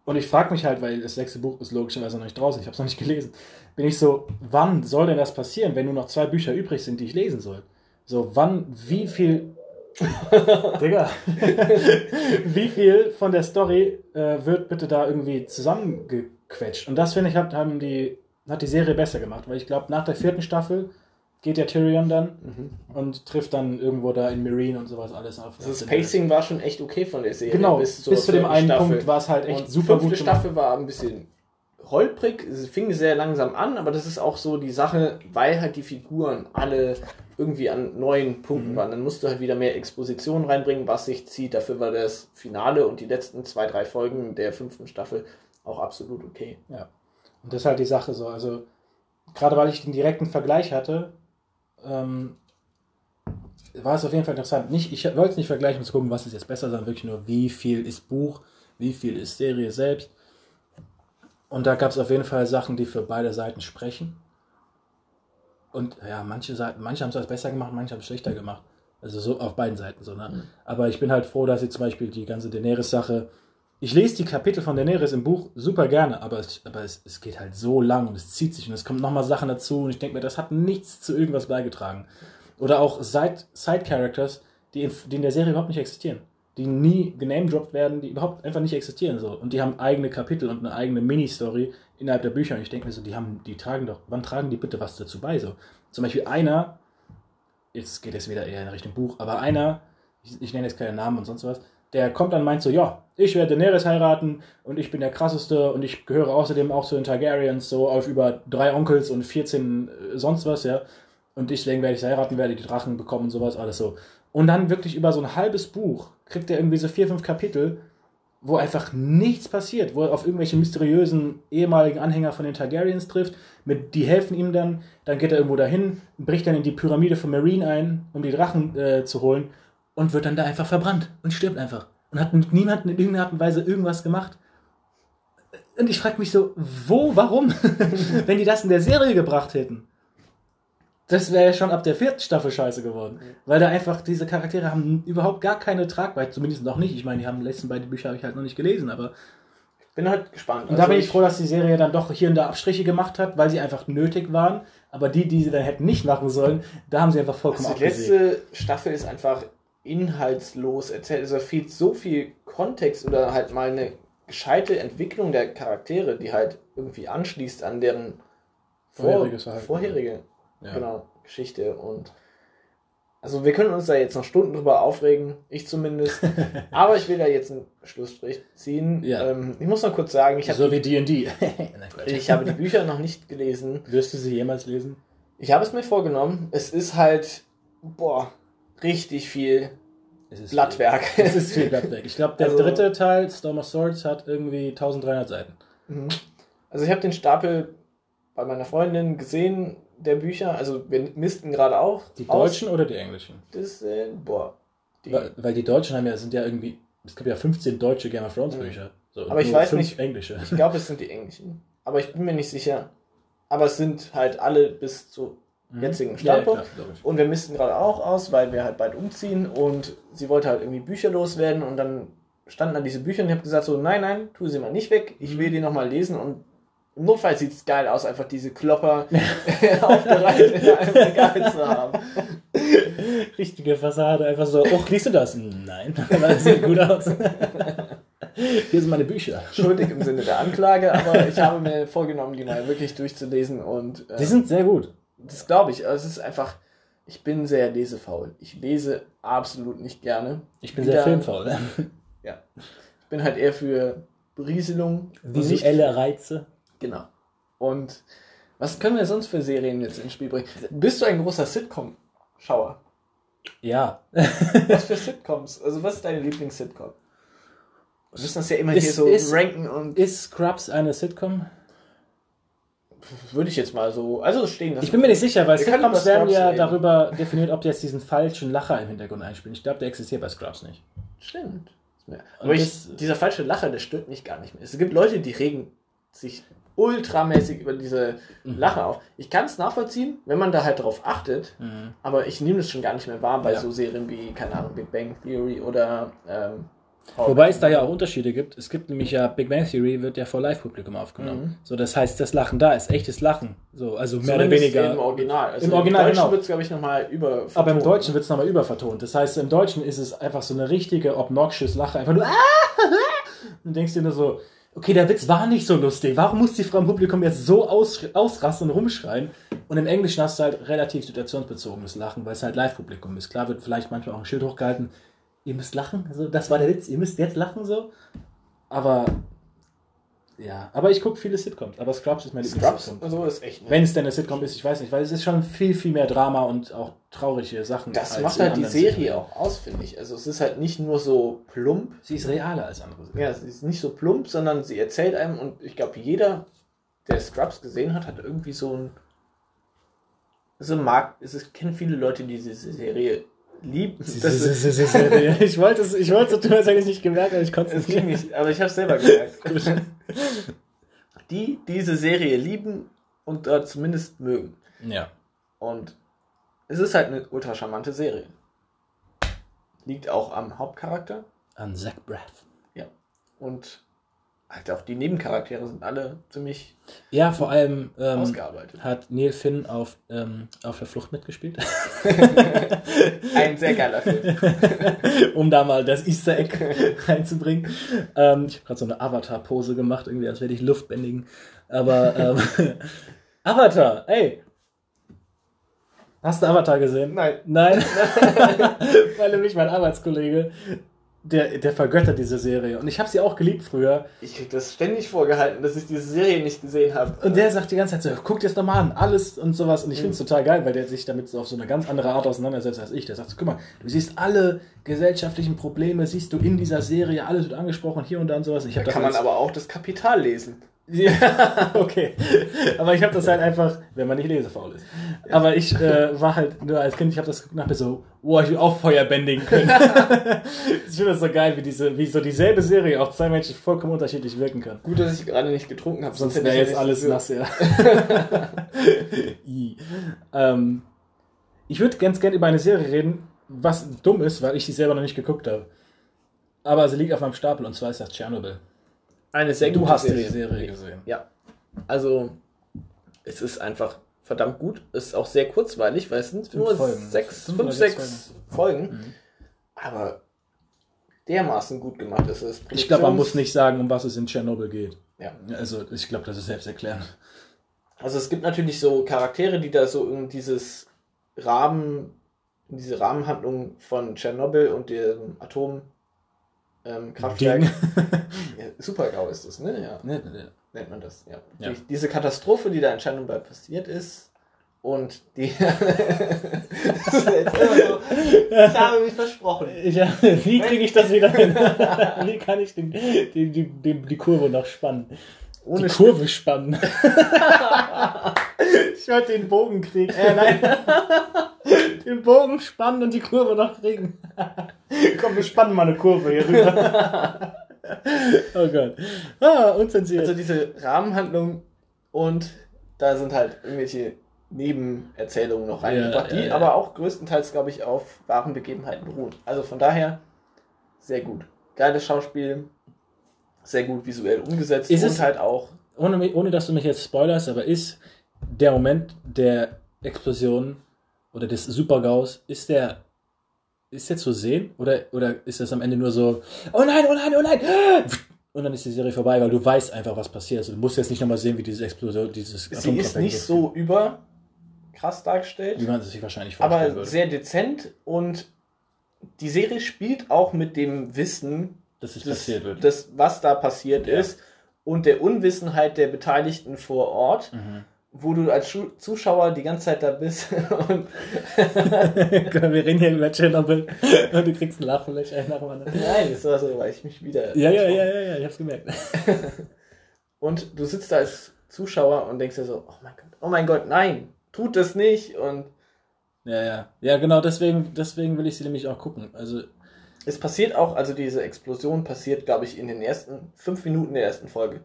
und ich frage mich halt, weil das sechste Buch ist logischerweise noch nicht draußen, ich habe es noch nicht gelesen, bin ich so, wann soll denn das passieren, wenn nur noch zwei Bücher übrig sind, die ich lesen soll? So, wann, wie viel Digga. Wie viel von der Story äh, wird bitte da irgendwie zusammengequetscht? Und das finde ich, hat, haben die, hat die Serie besser gemacht, weil ich glaube, nach der vierten Staffel geht der Tyrion dann Mhm. und trifft dann irgendwo da in Marine und sowas alles auf. Also das Pacing war schon echt okay von der Serie. Genau, bis, zur zu dem einen Staffel. Punkt war es halt echt Und super fünfte gut gemacht. Staffel war ein bisschen holprig, es fing sehr langsam an, aber das ist auch so die Sache, weil halt die Figuren alle irgendwie an neuen Punkten Mhm. waren. Dann musst du halt wieder mehr Exposition reinbringen, was sich zieht. Dafür war das Finale und die letzten zwei, drei Folgen der fünften Staffel auch absolut okay. Und das ist halt die Sache so. Also, gerade weil ich den direkten Vergleich hatte, ähm, war es auf jeden Fall interessant. Nicht, ich wollte es nicht vergleichen, um zu gucken, was ist jetzt besser, sondern wirklich nur, wie viel ist Buch, wie viel ist Serie selbst. Und da gab es auf jeden Fall Sachen, die für beide Seiten sprechen. Und ja, manche Seiten, manche haben es besser gemacht, manche haben es schlechter gemacht. Also so auf beiden Seiten so, ne? Mhm. Aber ich bin halt froh, dass sie zum Beispiel die ganze Daenerys-Sache. Ich lese die Kapitel von Daenerys im Buch super gerne, aber, es, aber es, es geht halt so lang und es zieht sich und es kommen nochmal Sachen dazu und ich denke mir, das hat nichts zu irgendwas beigetragen. Oder auch Side- Side-Characters, die, in- die in der Serie überhaupt nicht existieren. Die nie genamedroppt werden, die überhaupt einfach nicht existieren. So. Und die haben eigene Kapitel und eine eigene Mini-Story innerhalb der Bücher. Und ich denke mir so, die haben, die tragen doch, wann tragen die bitte was dazu bei? So. Zum Beispiel einer, jetzt geht es wieder eher in Richtung Buch, aber einer, ich, ich nenne jetzt keinen Namen und sonst was, der kommt dann und meint so, ja, ich werde Daenerys heiraten und ich bin der krasseste und ich gehöre außerdem auch zu den Targaryens, so auf über drei Onkels und 14 äh, sonst was, ja. Und deswegen werde ich heiraten, werde die Drachen bekommen und sowas, alles so. Und dann wirklich über so ein halbes Buch kriegt er irgendwie so vier, fünf Kapitel, wo einfach nichts passiert, wo er auf irgendwelche mysteriösen ehemaligen Anhänger von den Targaryens trifft, mit, die helfen ihm dann, dann geht er irgendwo dahin, bricht dann in die Pyramide von Marine ein, um die Drachen äh, zu holen und wird dann da einfach verbrannt und stirbt einfach. Und hat mit niemandem in irgendeiner Art und Weise irgendwas gemacht. Und ich frage mich so, wo, warum? Wenn die das in der Serie gebracht hätten. Das wäre ja schon ab der vierten Staffel scheiße geworden. Weil da einfach diese Charaktere haben überhaupt gar keine Tragweite, zumindest noch nicht. Ich meine, die haben die letzten beiden Bücher habe ich halt noch nicht gelesen, aber. Bin halt gespannt. Und da bin ich froh, dass die Serie dann doch hier und da Abstriche gemacht hat, weil sie einfach nötig waren. Aber die, die sie dann hätten nicht machen sollen, da haben sie einfach vollkommen Also die abgesägt. letzte Staffel ist einfach inhaltslos erzählt. Also fehlt so viel Kontext oder halt mal eine gescheite Entwicklung der Charaktere, die halt irgendwie anschließt an deren vor- vorherige Ja. genau, Geschichte. Und also wir können uns da jetzt noch Stunden drüber aufregen, ich zumindest. Aber ich will da jetzt einen Schlussstrich ziehen. Ja. Ähm, ich muss noch kurz sagen, ich habe so wie D&D. Ich habe die Bücher noch nicht gelesen. Wirst du sie jemals lesen? Ich habe es mir vorgenommen. Es ist halt, boah, richtig viel Es ist Blattwerk. Viel, es ist viel Blattwerk. Ich glaube, der Also- dritte Teil, Storm of Swords, hat irgendwie 1300 Seiten. Mhm. Also ich habe den Stapel bei meiner Freundin gesehen, der Bücher. Also wir missten gerade auch. Die aus. deutschen oder die englischen? Das, äh, boah. Die, Weil, weil die deutschen haben ja, sind ja irgendwie, es gibt ja 15 deutsche Game of Thrones Bücher. So, Aber ich weiß nicht- englische. ich glaube, es sind die englischen. Aber ich bin mir nicht sicher. Aber es sind halt alle bis zu jetzigen Ja, Standpunkt. logisch. Und wir missten gerade auch aus, weil wir halt bald umziehen und sie wollte halt irgendwie Bücher loswerden und dann standen da diese Bücher und ich habe gesagt so, nein, nein, tu sie mal nicht weg, ich will die nochmal lesen und im Notfall sieht es geil aus, einfach diese Klopper aufgereiht in einem Regal zu haben. Richtige Fassade, einfach so, oh, liest du das? Nein, das sieht gut aus. Hier sind meine Bücher. Schuldig im Sinne der Anklage, aber ich habe mir vorgenommen, die mal wirklich durchzulesen und äh, Die sind sehr gut. das glaube ich. Also es ist einfach, ich bin sehr lesefaul. Ich lese absolut nicht gerne. Ich bin Wieder- sehr filmfaul. Ja. Ich bin halt eher für Berieselung. Visuelle Reize. Genau. Und was können wir sonst für Serien jetzt ins Spiel bringen? Bist du ein großer Sitcom-Schauer? Ja. Was für Sitcoms? Also was ist deine Lieblings-Sitcom? Wir müssen das ja immer Ist- hier so ist- ranken und Ist Scrubs eine Sitcom? würde ich jetzt mal so, also stehen lassen. Ich bin mir nicht sicher, weil Sitcoms werden Scrubs ja reden. darüber definiert, ob die jetzt diesen falschen Lacher im Hintergrund einspielen. Ich glaube, der existiert bei Scrubs nicht. Stimmt. Und Aber ich, das- dieser falsche Lacher, der stört mich gar nicht mehr. Es gibt Leute, die regen sich ultramäßig über diese Mhm. Lache auf. Ich kann es nachvollziehen, wenn man da halt drauf achtet, aber ich nehme das schon gar nicht mehr wahr bei Ja. so Serien wie, keine Ahnung, Big Bang Theory oder ähm, Wobei es da ja auch Unterschiede gibt. Es gibt nämlich ja, Big Bang Theory wird ja vor Live-Publikum aufgenommen. Mhm. So, das heißt, das Lachen da ist echtes Lachen. So, also mehr oder Zumindest weniger. Im Original. Also Im Original, Deutschen genau. wird es, glaube ich, nochmal über. Aber im Deutschen wird es nochmal übervertont. Das heißt, im Deutschen ist es einfach so eine richtige obnoxious Lache. Einfach nur. Und denkst dir nur so, okay, der Witz war nicht so lustig. Warum muss die Frau im Publikum jetzt so aus, ausrasten und rumschreien? Und im Englischen hast du halt relativ situationsbezogenes Lachen, weil es halt Live-Publikum ist. Klar wird vielleicht manchmal auch ein Schild hochgehalten. Ihr müsst lachen. Also, das war der Witz. Ihr müsst jetzt lachen so. Aber. Ja, aber ich gucke viele Sitcoms. Aber Scrubs ist meine Scrubs Lieblings-Sitcom. und so ist echt. Ne? Wenn es denn eine Sitcom ist, ich weiß nicht, weil es ist schon viel, viel mehr Drama und auch traurige Sachen. das macht halt die Serie Serien. auch aus, finde ich. Also es ist halt nicht nur so plump. Sie ist realer als andere Serien. Ja, sie ist nicht so plump, sondern sie erzählt einem und ich glaube, jeder, der Scrubs gesehen hat, hat irgendwie so ein. So mag. Es kennen viele Leute, die diese Serie lieben. Ich wollte es, ich wollte es tun, als hätte ich nicht gemerkt, aber ich konnte es nicht, aber ich habe es selber gemerkt. die diese Serie lieben und dort zumindest mögen. Ja. Und es ist halt eine ultra charmante Serie. Liegt auch am Hauptcharakter An Zach Braff. und halt auch die Nebencharaktere sind alle ziemlich Ja, vor allem ähm, ausgearbeitet. hat Neil Finn auf, ähm, auf der Flucht mitgespielt. Ein sehr geiler Film. um da mal das Easter Egg reinzubringen. Ähm, ich habe gerade so eine Avatar-Pose gemacht, irgendwie, als werde ich Luft bändigen. Aber ähm, Avatar, ey. Hast du Avatar gesehen? Nein. Nein. Weil nämlich mein Arbeitskollege, der, der vergöttert diese Serie. Und ich habe sie auch geliebt früher. Ich krieg das ständig vorgehalten, dass ich diese Serie nicht gesehen habe. Und der sagt die ganze Zeit so, guck dir das doch mal an, alles und sowas. Und ich finde es total geil, weil der sich damit so auf so eine ganz andere Art auseinandersetzt als ich. Der sagt so, guck mal, du siehst alle gesellschaftlichen Probleme, siehst du in dieser Serie, alles wird angesprochen, hier und da und sowas. Ich da kann man aber auch das Kapital lesen. Ja, okay. Aber ich habe das halt einfach, wenn man nicht lesefaul ist. Aber ich äh, war halt nur als Kind, ich habe das geguckt und so, boah, ich will auch Feuer bändigen können. ich finde das so geil, wie, diese, wie so dieselbe Serie auf zwei Menschen vollkommen unterschiedlich wirken kann. Gut, dass ich gerade nicht getrunken habe, Sonst hätte wäre ich jetzt alles nass, ja. Ähm, ich würde ganz gerne über eine Serie reden, was dumm ist, weil ich sie selber noch nicht geguckt habe. Aber sie liegt auf meinem Stapel und zwar ist das Tschernobyl. Eine sehr Du gute hast Serie. die Serie gesehen. Ja. Also, es ist einfach verdammt gut. Es ist auch sehr kurzweilig, weil es sind Fünf nur Folgen. sechs, Fünf fünf, sechs sechs Folgen. Mhm. Aber dermaßen gut gemacht ist es. Ich glaube, man muss nicht sagen, um was es in Tschernobyl geht. Ja. Also, ich glaube, das ist selbst erklären. Also es gibt natürlich so Charaktere, die da so in dieses Rahmen, in diese Rahmenhandlung von Tschernobyl und dem Atom ähm, Kraftwerk. Ja, Super-GAU ist das, ne? Ja, Ne, ne, nennt man das. Ja. Ja. Die, diese Katastrophe, die da in Tschernobyl passiert ist und die. so, ich habe mich versprochen. Ja, wie kriege ich das wieder hin? wie kann ich den, die, die, die, die Kurve noch spannen? Ohne die Kurve spannen. ich wollte den Bogen kriegen. Äh, nein. den Bogen spannen und die Kurve noch kriegen. Komm, wir spannen mal eine Kurve hier rüber. oh Gott. Ah, unzensiert. Also diese Rahmenhandlung und da sind halt irgendwelche Nebenerzählungen noch reingebracht, Ja, ja, die ja. aber auch größtenteils, glaube ich, auf wahren Begebenheiten beruhen. Also von daher sehr gut. Geiles Schauspiel, sehr gut visuell umgesetzt Ist und es- halt auch ohne, ohne dass du mich jetzt spoilerst, aber ist der Moment der Explosion oder des Supergaus, ist der ist der zu sehen oder, oder ist das am Ende nur so, oh nein, oh nein, oh nein, und dann ist die Serie vorbei, weil du weißt einfach, was passiert. Also du musst jetzt nicht nochmal sehen, wie diese Explosion, dieses sie ist nicht wird, so über krass dargestellt, wie man es sich wahrscheinlich vorstellen aber würde. sehr dezent und die Serie spielt auch mit dem Wissen, dass es des, passiert wird. des, was da passiert Ja. ist und der Unwissenheit der Beteiligten vor Ort. Mhm. Wo du als Schu Zuschauer die ganze Zeit da bist und Wir reden hier über Tschernobyl und du kriegst ein Lachfleisch ein nach dem anderen. nein, das war so, weil ich mich wieder Ja, ja, ja, ja, ja, ich hab's gemerkt. und du sitzt da als Zuschauer und denkst dir so, oh mein Gott, oh mein Gott, nein, tut das nicht und Ja, ja. Ja, genau, deswegen, deswegen will ich sie nämlich auch gucken. Also, es passiert auch, also diese Explosion passiert, glaube ich, in den ersten fünf Minuten der ersten Folge.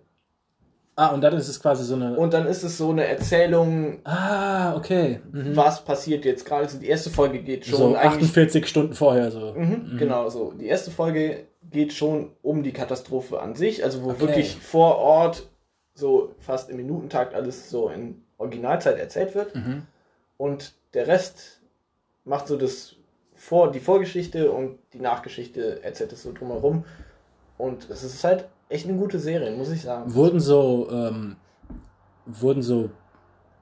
Ah, und dann ist es quasi so eine. Und dann ist es so eine Erzählung, ah, okay. Mhm. was passiert jetzt gerade. Also die erste Folge geht schon so eigentlich 48 Stunden vorher so. Mhm, Genau, so. Die erste Folge geht schon um die Katastrophe an sich, also wo Okay. wirklich vor Ort so fast im Minutentakt alles so in Originalzeit erzählt wird. Mhm. Und der Rest macht so das vor, die Vorgeschichte und die Nachgeschichte erzählt es so drumherum. Und es ist halt echt eine gute Serie, muss ich sagen. Wurden so, ähm, wurden so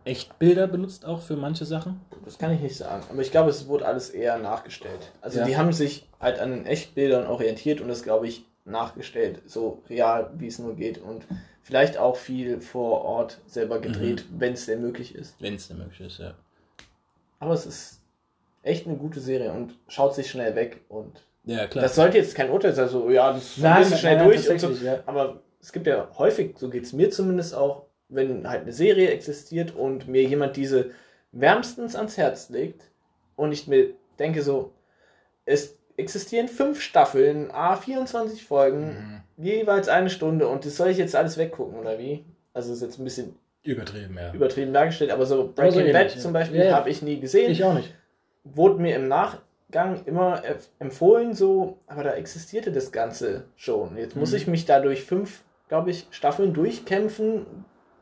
Echtbilder benutzt auch für manche Sachen? Das kann ich nicht sagen. Aber ich glaube, es wurde alles eher nachgestellt. Also Ja. die haben sich halt an den Echtbildern orientiert und das, glaube ich, nachgestellt. So real, wie es nur geht. Und vielleicht auch viel vor Ort selber gedreht, wenn es denn möglich ist. Wenn es denn möglich ist, ja. Aber es ist echt eine gute Serie und schaut sich schnell weg. Und Ja, klar. das sollte jetzt kein Urteil sein, so, ja, das Nein, ist schnell nein, durch und so. ja. Aber es gibt ja häufig, so geht es mir zumindest auch, wenn halt eine Serie existiert und mir jemand diese wärmstens ans Herz legt und ich mir denke so, es existieren fünf Staffeln, a 24 Folgen, Mhm. jeweils eine Stunde und das soll ich jetzt alles weggucken, oder wie? Also ist jetzt ein bisschen Übertrieben, ja. übertrieben dargestellt, aber so Aber so Breaking ähnlich, Bad ja. zum Beispiel Ja, ja. habe ich nie gesehen Ich auch nicht. wurde mir im Nachgang immer äh, empfohlen, so, aber da existierte das Ganze schon. Jetzt muss Mhm. ich mich da durch fünf, glaube ich, Staffeln durchkämpfen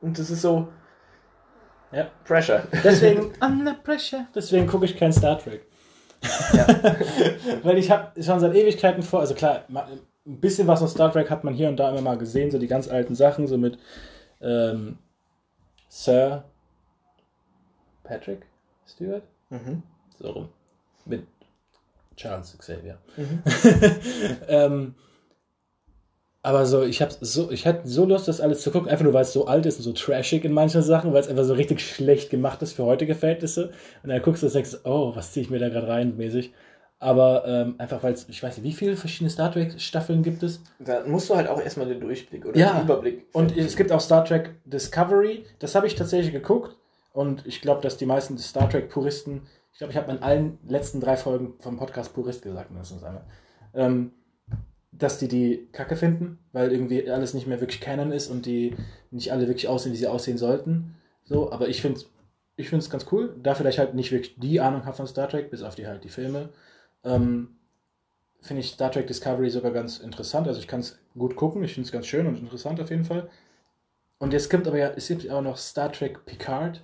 und das ist so Ja. Pressure. Deswegen, under pressure. Deswegen gucke ich kein Star Trek. Ja. Weil ich habe schon seit Ewigkeiten vor, also klar, ein bisschen was aus Star Trek hat man hier und da immer mal gesehen, so die ganz alten Sachen, so mit ähm, Sir Patrick Stewart, mhm. so rum. Mit Charles Xavier. Mhm. ähm, aber so, ich hab so, ich hatte so Lust, das alles zu gucken, einfach nur weil es so alt ist und so trashig in manchen Sachen, weil es einfach so richtig schlecht gemacht ist für heutige Verhältnisse. Und dann guckst du und denkst, oh, was ziehe ich mir da gerade rein, mäßig. Aber ähm, einfach weil es, ich weiß nicht, wie viele verschiedene Star Trek Staffeln gibt es? Da musst du halt auch erstmal den Durchblick oder Ja. den Überblick. Und finden. es gibt auch Star Trek Discovery, das habe ich tatsächlich geguckt. Und ich glaube, dass die meisten Star Trek-Puristen, ich glaube, ich habe in allen letzten drei Folgen vom Podcast Purist gesagt, mindestens einmal, ähm, dass die die Kacke finden, weil irgendwie alles nicht mehr wirklich Canon ist und die nicht alle wirklich aussehen, wie sie aussehen sollten. So, aber ich finde es ich find's ganz cool, dafür, dass ich halt nicht wirklich die Ahnung habe von Star Trek, bis auf die halt die Filme. Ähm, finde ich Star Trek Discovery sogar ganz interessant. Also ich kann es gut gucken, ich finde es ganz schön und interessant auf jeden Fall. Und jetzt gibt aber ja, es gibt aber noch Star Trek Picard,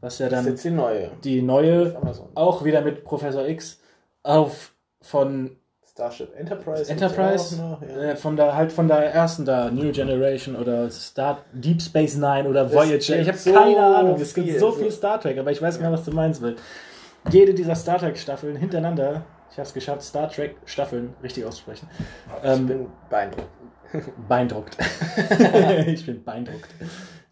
was ja das ist dann jetzt die neue. die neue, auch wieder mit Professor X, auf von Starship Enterprise. Enterprise, noch, ja. äh, von der halt von der ersten da, New Generation oder Star Deep Space Nine oder Voyager. Ich habe so keine Ahnung. Es gibt so viel Star Trek, aber ich weiß gar nicht, was du meinst, weil jede dieser Star Trek Staffeln hintereinander, ich habe es geschafft, Star Trek Staffeln richtig auszusprechen. ich Ähm, bin beeindruckt. beeindruckt. ich bin beeindruckt.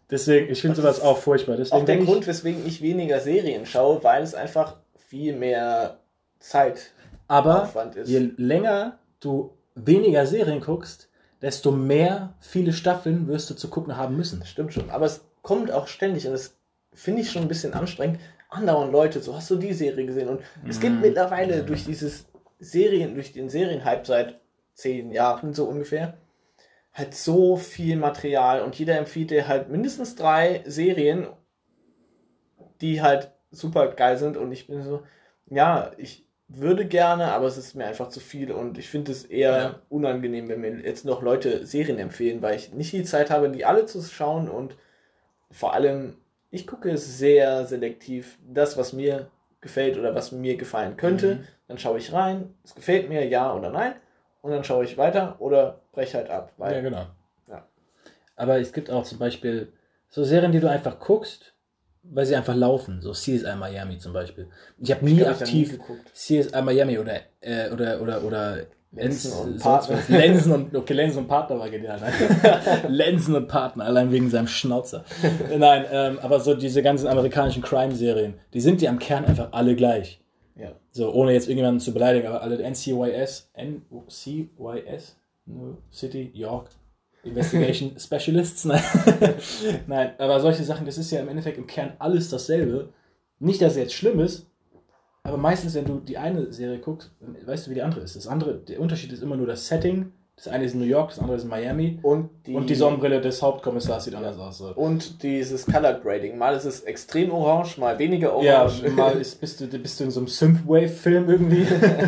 Deswegen, ich finde sowas auch furchtbar. Deswegen Auch der Grund, weswegen ich weniger Serien schaue, weil es einfach viel mehr Zeit aber Aufwand ist. je länger du weniger Serien guckst, desto mehr viele Staffeln wirst du zu gucken haben müssen. Stimmt schon. Aber es kommt auch ständig und das finde ich schon ein bisschen anstrengend. Andauernd Leute, so hast du die Serie gesehen. Und es gibt Mhm. mittlerweile durch dieses Serien, durch den Serienhype seit zehn Jahren so ungefähr, halt so viel Material und jeder empfiehlt dir halt mindestens drei Serien, die halt super geil sind und ich bin so, ja, ich würde gerne, aber es ist mir einfach zu viel und ich finde es eher Ja. unangenehm, wenn mir jetzt noch Leute Serien empfehlen, weil ich nicht die Zeit habe, die alle zu schauen und vor allem, ich gucke sehr selektiv das, was mir gefällt oder was mir gefallen könnte, Mhm. dann schaue ich rein, es gefällt mir, ja oder nein und dann schaue ich weiter oder breche halt ab, Ja, genau. Ja. Aber es gibt auch zum Beispiel so Serien, die du einfach guckst, weil sie einfach laufen. So CSI Miami zum Beispiel. Ich habe nie nie aktiv geguckt. CSI Miami oder äh, oder oder oder Lenzen Lenz- und Partner. was. Lenzen und okay, Lenzen und Partner war genial. Lenzen und Partner, allein wegen seinem Schnauzer. Nein, ähm, aber so diese ganzen amerikanischen Crime-Serien, die sind ja am Kern einfach alle gleich. Ja. So, ohne jetzt irgendjemanden zu beleidigen, aber alle NCYS, NCYS, New City, York, Investigation Specialists, nein. nein, aber solche Sachen, das ist ja im Endeffekt im Kern alles dasselbe. Nicht, dass es jetzt schlimm ist, aber meistens, wenn du die eine Serie guckst, weißt du, wie die andere ist. Das andere, der Unterschied ist immer nur das Setting Das eine ist in New York, das andere ist in Miami. Und die, Und die Sonnenbrille des Hauptkommissars sieht anders aus. Und dieses Color Grading. Mal ist es extrem orange, mal weniger Ja, orange. mal ist, bist, du, bist du in so einem Synthwave-Film irgendwie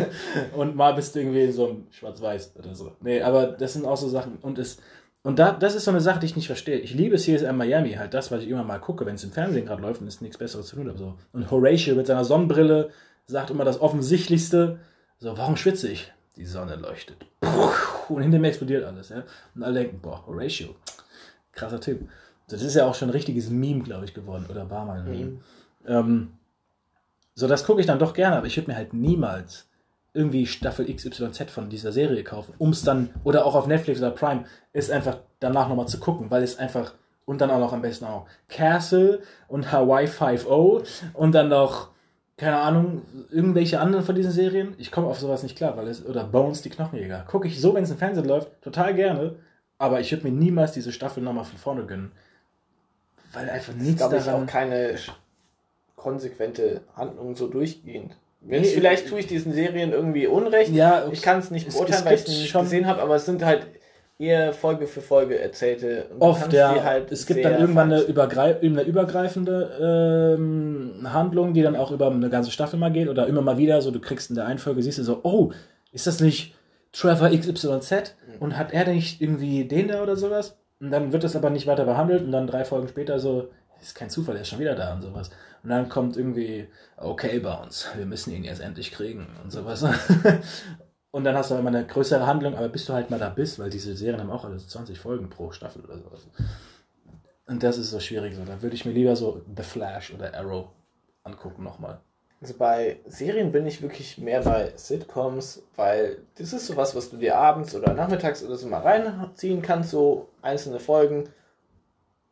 und mal bist du irgendwie in so einem Schwarz-Weiß oder so. Nee, aber das sind auch so Sachen. Und, es, und da, das ist so eine Sache, die ich nicht verstehe. Ich liebe CSM Miami, halt das, was ich immer mal gucke, wenn es im Fernsehen gerade läuft und es nichts Besseres zu tun habe. So. Und Horatio mit seiner Sonnenbrille sagt immer das Offensichtlichste: So, warum schwitze ich? Die Sonne leuchtet. Und hinter mir explodiert alles. Ja? Und alle denken: Boah, Horatio, krasser Typ. Das ist ja auch schon ein richtiges Meme, glaube ich, geworden. Oder war mal ein Meme. Ähm, so, das gucke ich dann doch gerne, aber ich würde mir halt niemals irgendwie Staffel XYZ von dieser Serie kaufen, um es dann, oder auch auf Netflix oder Prime, ist einfach danach nochmal zu gucken, weil es einfach, und dann auch noch am besten auch Castle und Hawaii 5.0 und dann noch, keine Ahnung, irgendwelche anderen von diesen Serien. Ich komme auf sowas nicht klar, weil es, oder Bones, die Knochenjäger. Gucke ich so, wenn es im Fernsehen läuft, total gerne, aber ich würde mir niemals diese Staffel nochmal von vorne gönnen. Weil einfach ist, nichts glaube ich, daran... auch keine konsequente Handlung so durchgehend. Nee, vielleicht äh, tue ich diesen Serien irgendwie Unrecht. Ja, ich kann es nicht beurteilen, es weil ich es nicht schon- gesehen habe, aber es sind halt eher Folge für Folge erzählte. Oft, ja. halt es gibt dann irgendwann eine, fein- übergrei eine übergreifende ähm, Handlung, die dann auch über eine ganze Staffel mal geht oder immer mal wieder so, du kriegst in der einen Folge, siehst du so, oh, ist das nicht Trevor XYZ und hat er nicht irgendwie den da oder sowas? Und dann wird das aber nicht weiter behandelt und dann drei Folgen später so, ist kein Zufall, er ist schon wieder da und sowas. Und dann kommt irgendwie, okay, Bounce, wir müssen ihn jetzt endlich kriegen und sowas. Und dann hast du immer eine größere Handlung, aber bis du halt mal da bist, weil diese Serien haben auch alles 20 Folgen pro Staffel oder sowas. Und das ist so schwierig. So. Da würde ich mir lieber so The Flash oder Arrow angucken nochmal. Also bei Serien bin ich wirklich mehr bei Sitcoms, weil das ist sowas, was du dir abends oder nachmittags oder so mal reinziehen kannst, so einzelne Folgen.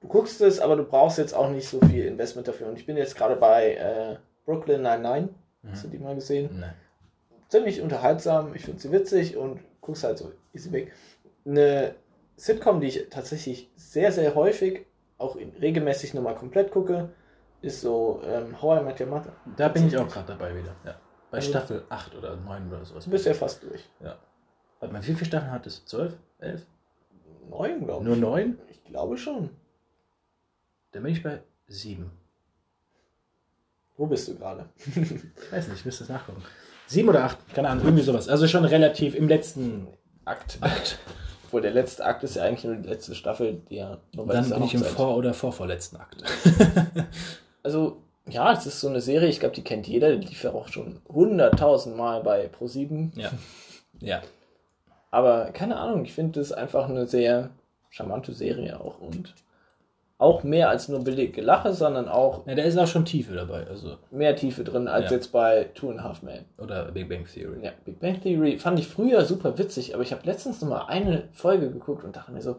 Du guckst es, aber du brauchst jetzt auch nicht so viel Investment dafür. Und ich bin jetzt gerade bei äh, Brooklyn 99. Hast du die mal gesehen? Nee. Ziemlich unterhaltsam. Ich finde sie witzig und guck's halt so easy weg. Eine Sitcom, die ich tatsächlich sehr, sehr häufig, auch regelmäßig nochmal komplett gucke, ist so ähm, How I Met Your Mother. Da bin ich auch gerade dabei wieder. Ja. Bei Also- Staffel 8 oder 9 oder sowas. Du bist ja fast durch. Warte mal, wie viele Staffeln hat es? 12? 11? Neun, glaube ich. Nur 9? Ich glaube schon. Dann bin ich bei 7. Wo bist du gerade? Ich weiß nicht, ich müsste es nachgucken. 7 oder 8? Keine Ahnung, irgendwie sowas. Also schon relativ im letzten Akt. Akt. Obwohl der letzte Akt ist ja eigentlich nur die letzte Staffel, die ja nur bei Dann bin ich im vor- oder vorvorletzten Akt. Also, ja, es ist so eine Serie, ich glaube, die kennt jeder, die lief ja auch schon hunderttausend Mal bei Pro7. ja. Ja. Aber keine Ahnung, ich finde das einfach eine sehr charmante Serie auch und auch mehr als nur billige Lache, sondern auch ja. Da ist auch schon Tiefe dabei. Also, mehr Tiefe drin als Ja. jetzt bei Two and a Half Men. oder Big Bang Theory. Ja, Big Bang Theory fand ich früher super witzig, aber ich habe letztens noch mal eine Folge geguckt und dachte mir so,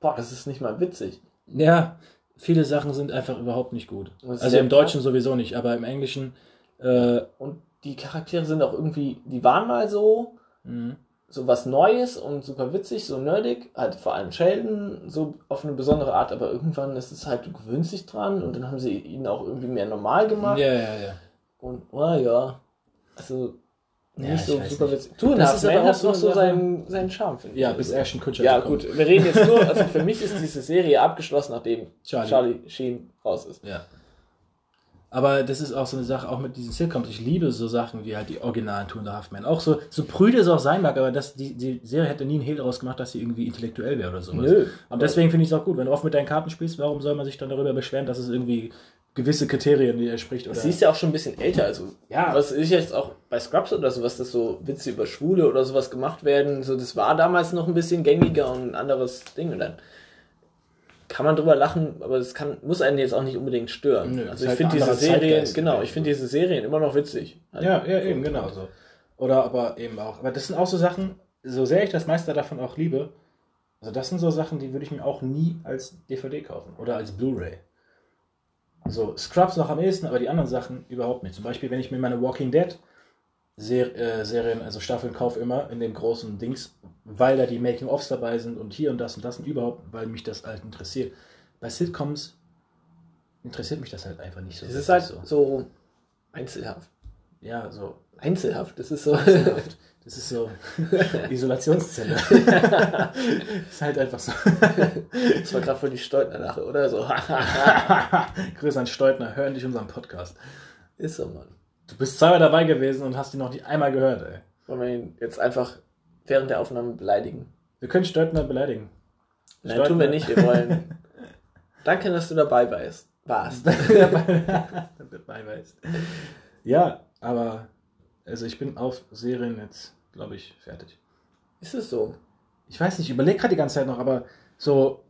boah, das ist nicht mal witzig. Ja, viele Sachen sind einfach überhaupt nicht gut. Also im Deutschen sowieso nicht, aber im Englischen. Äh, Und die Charaktere sind auch irgendwie, die waren mal so, mh. So was Neues und super witzig, so nerdig, halt vor allem Sheldon, so auf eine besondere Art, aber irgendwann ist es halt, du gewöhnst dich dran und dann haben sie ihn auch irgendwie mehr normal gemacht. ja, ja, ja. Und, oh ja, also Ja, nicht ich so super witzig. Two and Half ist aber Men auch hat noch so seinen, seinen Charme, finde ich. Ja, bis Ashton Kutcher Ja, kommt. gut, wir reden jetzt nur, also für mich ist diese Serie abgeschlossen, nachdem Charlie. Charlie, Sheen raus ist. Ja. Aber das ist auch so eine Sache, auch mit diesen Sitcoms. Ich liebe so Sachen wie halt die originalen Two and a Half Men. Auch so, so prüde es auch sein mag, aber das, die, die Serie hätte nie einen Hehl daraus gemacht, dass sie irgendwie intellektuell wäre oder sowas. Nö, Und deswegen finde ich es auch gut. Wenn du oft mit deinen Karten spielst, warum soll man sich dann darüber beschweren, dass es irgendwie gewisse Kriterien, die er spricht? Oder Sie ist ja auch schon ein bisschen älter, also Ja. was ich jetzt auch bei Scrubs oder sowas, dass so Witze über Schwule oder sowas gemacht werden, so das war damals noch ein bisschen gängiger und ein anderes Ding und dann kann man drüber lachen, aber das kann, muss einen jetzt auch nicht unbedingt stören. Nö, also ich halt finde diese Serien, genau, ich finde diese Serien immer noch witzig. Ja, ja, eben, genau so. Oder aber eben auch. Aber das sind auch so Sachen, so sehr ich das meiste davon auch liebe, also das sind so Sachen, die würde ich mir auch nie als DVD kaufen oder als Blu-ray. Also Scrubs noch am ehesten, aber die anderen Sachen überhaupt nicht. Zum Beispiel, wenn ich mir meine Walking Dead Ser äh, Serien, also Staffeln kaufe immer in dem großen Dings, weil da die Making-ofs dabei sind und hier und das und das und überhaupt, weil mich das halt interessiert. Bei Sitcoms interessiert mich das halt einfach nicht so. Es ist halt so einzelhaft. ja, so Einzelhaft, das ist so. Einzelhaft. Das ist so Isolationszelle. ist halt einfach so. Das war gerade voll die Steutner-Lache, oder? So. Grüße an Steutner, hören dich unseren Podcast. ist so, Mann. Du bist zweimal dabei gewesen und hast ihn noch nicht einmal gehört, ey. Wollen wir ihn jetzt einfach während der Aufnahme beleidigen? Wir können Steutner beleidigen. Nein, tun wir nicht. Wir wollen. Danke, dass du dabei warst. warst. dabei weißt. Ja, aber also ich bin auf Serien jetzt, glaube ich, fertig. Ist es so? Ich weiß nicht, ich überlege gerade die ganze Zeit noch, aber so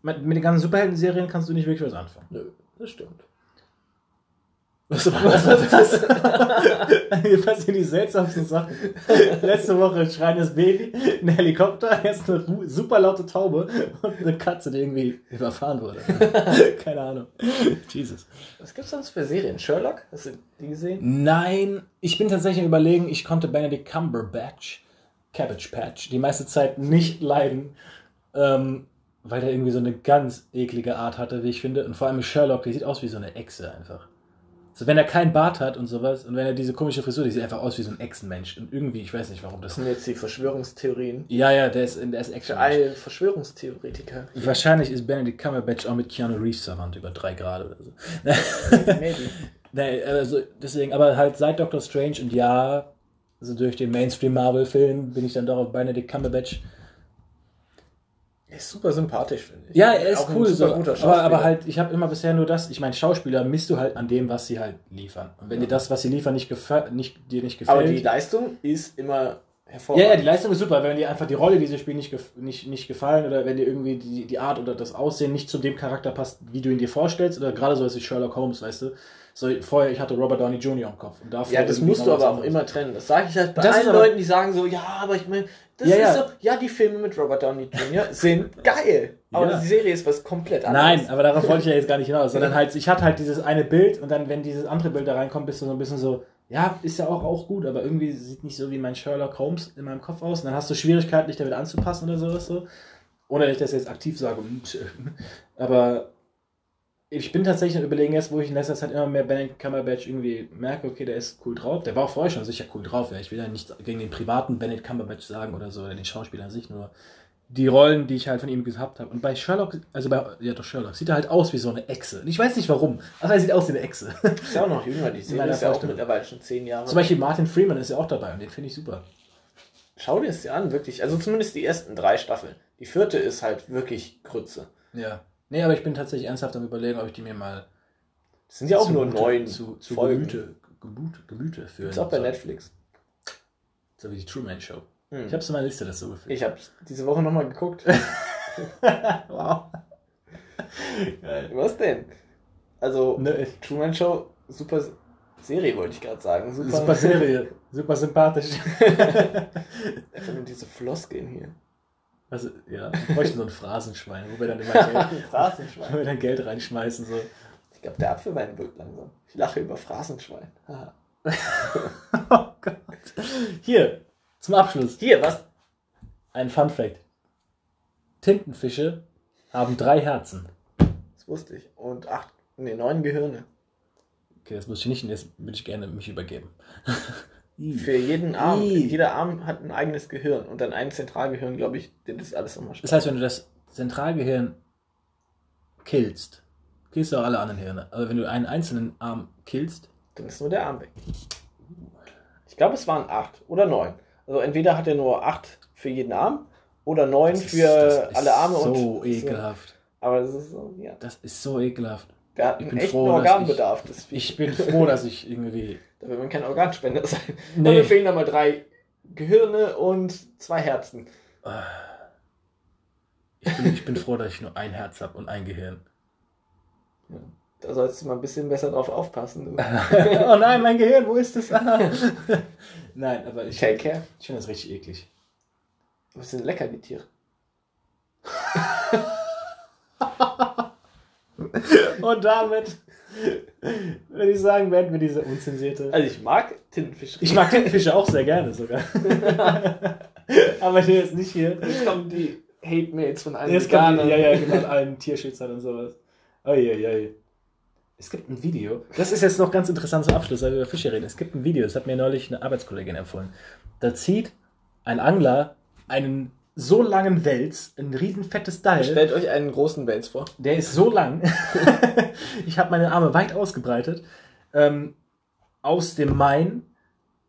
mit, mit den ganzen Superhelden-Serien kannst du nicht wirklich was anfangen. Nö, das stimmt. Was war das? Hier passieren die seltsamsten Sachen. Letzte Woche ein schreiendes Baby, ein Helikopter, jetzt eine super laute Taube und eine Katze, die irgendwie überfahren wurde. Keine Ahnung. Jesus. Was gibt's sonst für Serien? Sherlock? Hast du die gesehen? Nein, ich bin tatsächlich überlegen, ich konnte Benedict Cumberbatch, Cabbage Patch, die meiste Zeit nicht leiden, ähm, weil der irgendwie so eine ganz eklige Art hatte, wie ich finde. Und vor allem Sherlock, der sieht aus wie so eine Echse einfach. So, wenn er keinen Bart hat und sowas und wenn er diese komische Frisur, die sieht einfach aus wie so ein Echsenmensch. Und irgendwie, ich weiß nicht, warum das. Das sind jetzt die Verschwörungstheorien. Ja, ja, der ist, der ist Action. alle Verschwörungstheoretiker. Wahrscheinlich ist Benedict Cumberbatch auch mit Keanu Reeves verwandt über drei Grad oder so. Maybe. Nee, also deswegen, aber halt seit Doctor Strange und ja, also durch den Mainstream-Marvel-Film bin ich dann doch auf Benedict Cumberbatch. Er ist super sympathisch, finde ich. Ja, er ist Auch cool, so, guter aber, Schauspieler. aber halt, ich habe immer bisher nur das, ich meine, Schauspieler misst du halt an dem, was sie halt liefern. Und wenn dir das, was sie liefern, nicht, nicht dir nicht gefällt. Aber die Leistung ist immer ja, hervorragend. ja, die Leistung ist super, wenn dir einfach die Rolle, die sie spielen, nicht, nicht, nicht gefallen oder wenn dir irgendwie die, die Art oder das Aussehen nicht zu dem Charakter passt, wie du ihn dir vorstellst, oder gerade so als Sherlock Holmes, weißt du. So, vorher, ich hatte Robert Downey Jr. im Kopf. Und Ja, das musst du aber auch immer trennen. Das sage ich halt bei Das allen aber- Leuten, die sagen so, ja, aber ich meine, das Ja, ist ja. so, ja, die Filme mit Robert Downey Jr. sind geil. Aber Ja. die Serie ist was komplett anderes. Nein, aber darauf wollte ich ja jetzt gar nicht hinaus, sondern halt, ich hatte halt dieses eine Bild und dann, wenn dieses andere Bild da reinkommt, bist du so ein bisschen so, ja, ist ja auch, auch gut, aber irgendwie sieht nicht so wie mein Sherlock Holmes in meinem Kopf aus. Und dann hast du Schwierigkeiten, dich damit anzupassen oder sowas so. Ohne dass ich das jetzt aktiv sage. Aber ich bin tatsächlich überlegen jetzt, wo ich in letzter Zeit immer mehr Benedict Cumberbatch irgendwie merke, okay, der ist cool drauf. Der war auch vorher schon sicher cool drauf. Ja. Ich will ja nichts gegen den privaten Benedict Cumberbatch sagen oder so, oder den Schauspieler an sich, nur die Rollen, die ich halt von ihm gehabt habe. Und bei Sherlock, also bei, ja doch Sherlock, sieht er halt aus wie so eine Echse. Und ich weiß nicht warum, aber er sieht aus wie eine Echse. Ist ja auch noch jünger, die Serie ist ja auch mittlerweile schon zehn Jahre. Zum Beispiel Martin Freeman ist ja auch dabei und den finde ich super. Schau dir es dir an, wirklich. Also zumindest die ersten drei Staffeln. Die vierte ist halt wirklich Krütze. Ja. Nee, aber ich bin tatsächlich ernsthaft am überlegen, ob ich die mir mal Das sind ja auch nur neun zu, zu Folgen. Gemüte, Gemüte, Gemüte führen. Ist auch bei. Netflix. So wie die Truman Show. Hm. Ich habe es in meiner Liste das so gefühlt. Ich habe diese Woche nochmal geguckt. wow. Geil. Was denn? Also, Ne, Truman Show, super Serie, wollte ich gerade sagen. Super, super Serie, super sympathisch. Einfach nur diese Floskeln hier. Also, ja, wir bräuchten so ein Phrasenschwein, wo wir dann immer Geld, wo wir dann Geld reinschmeißen. So. Ich glaube, der Apfelwein wirkt langsam. Ich lache über Phrasenschwein. Oh Gott. Hier, zum Abschluss. Hier, was? Ein Fun Fact. Tintenfische haben drei Herzen. Das wusste ich. Und acht, nee, neun Gehirne. Okay, das muss ich nicht, und jetzt würde ich gerne mich übergeben. Für jeden Arm. Ih. Jeder Arm hat ein eigenes Gehirn. Und dann ein Zentralgehirn, glaube ich, der das alles nochmal Das heißt, wenn du das Zentralgehirn killst, killst du auch alle anderen Hirne. Aber wenn du einen einzelnen Arm killst, Dann ist nur der Arm weg. Ich glaube, es waren acht oder neun. Also entweder hat er nur acht für jeden Arm oder neun ist- für das ist alle Arme so und. ekelhaft. Aber das ist so, ja. Das ist so ekelhaft. Der hat Ich einen echten froh, Organbedarf. Vieh. Ich bin froh, dass ich irgendwie. Da will man kein Organspender sein. Nee. Mir fehlen da mal drei Gehirne und zwei Herzen. Ich bin, ich bin froh, dass ich nur ein Herz habe und ein Gehirn. Da sollst du mal ein bisschen besser drauf aufpassen. Oh nein, mein Gehirn, wo ist das? Nein, aber ich, Take care. ich finde das richtig eklig. Was sind lecker, die Tiere. Und damit würde ich sagen, werden wir diese unzensierte. Also ich mag Tintenfisch. Ich mag Tintenfische auch sehr gerne sogar. aber ich will jetzt nicht hier. Jetzt kommen die Hate-Mails von allen Jetzt kommt die, Veganern. ja, ja, genau, allen Tierschützern und sowas. Uiuiui. Es gibt ein Video. Das ist jetzt noch ganz interessant zum Abschluss, weil wir über Fische reden. Es gibt ein Video, das hat mir neulich eine Arbeitskollegin empfohlen. Da zieht ein Angler einen so langen Wels, ein riesen fettes Teil. Stellt euch einen großen Wels vor. Der ist so lang. ich habe meine Arme weit ausgebreitet. Ähm, aus dem Main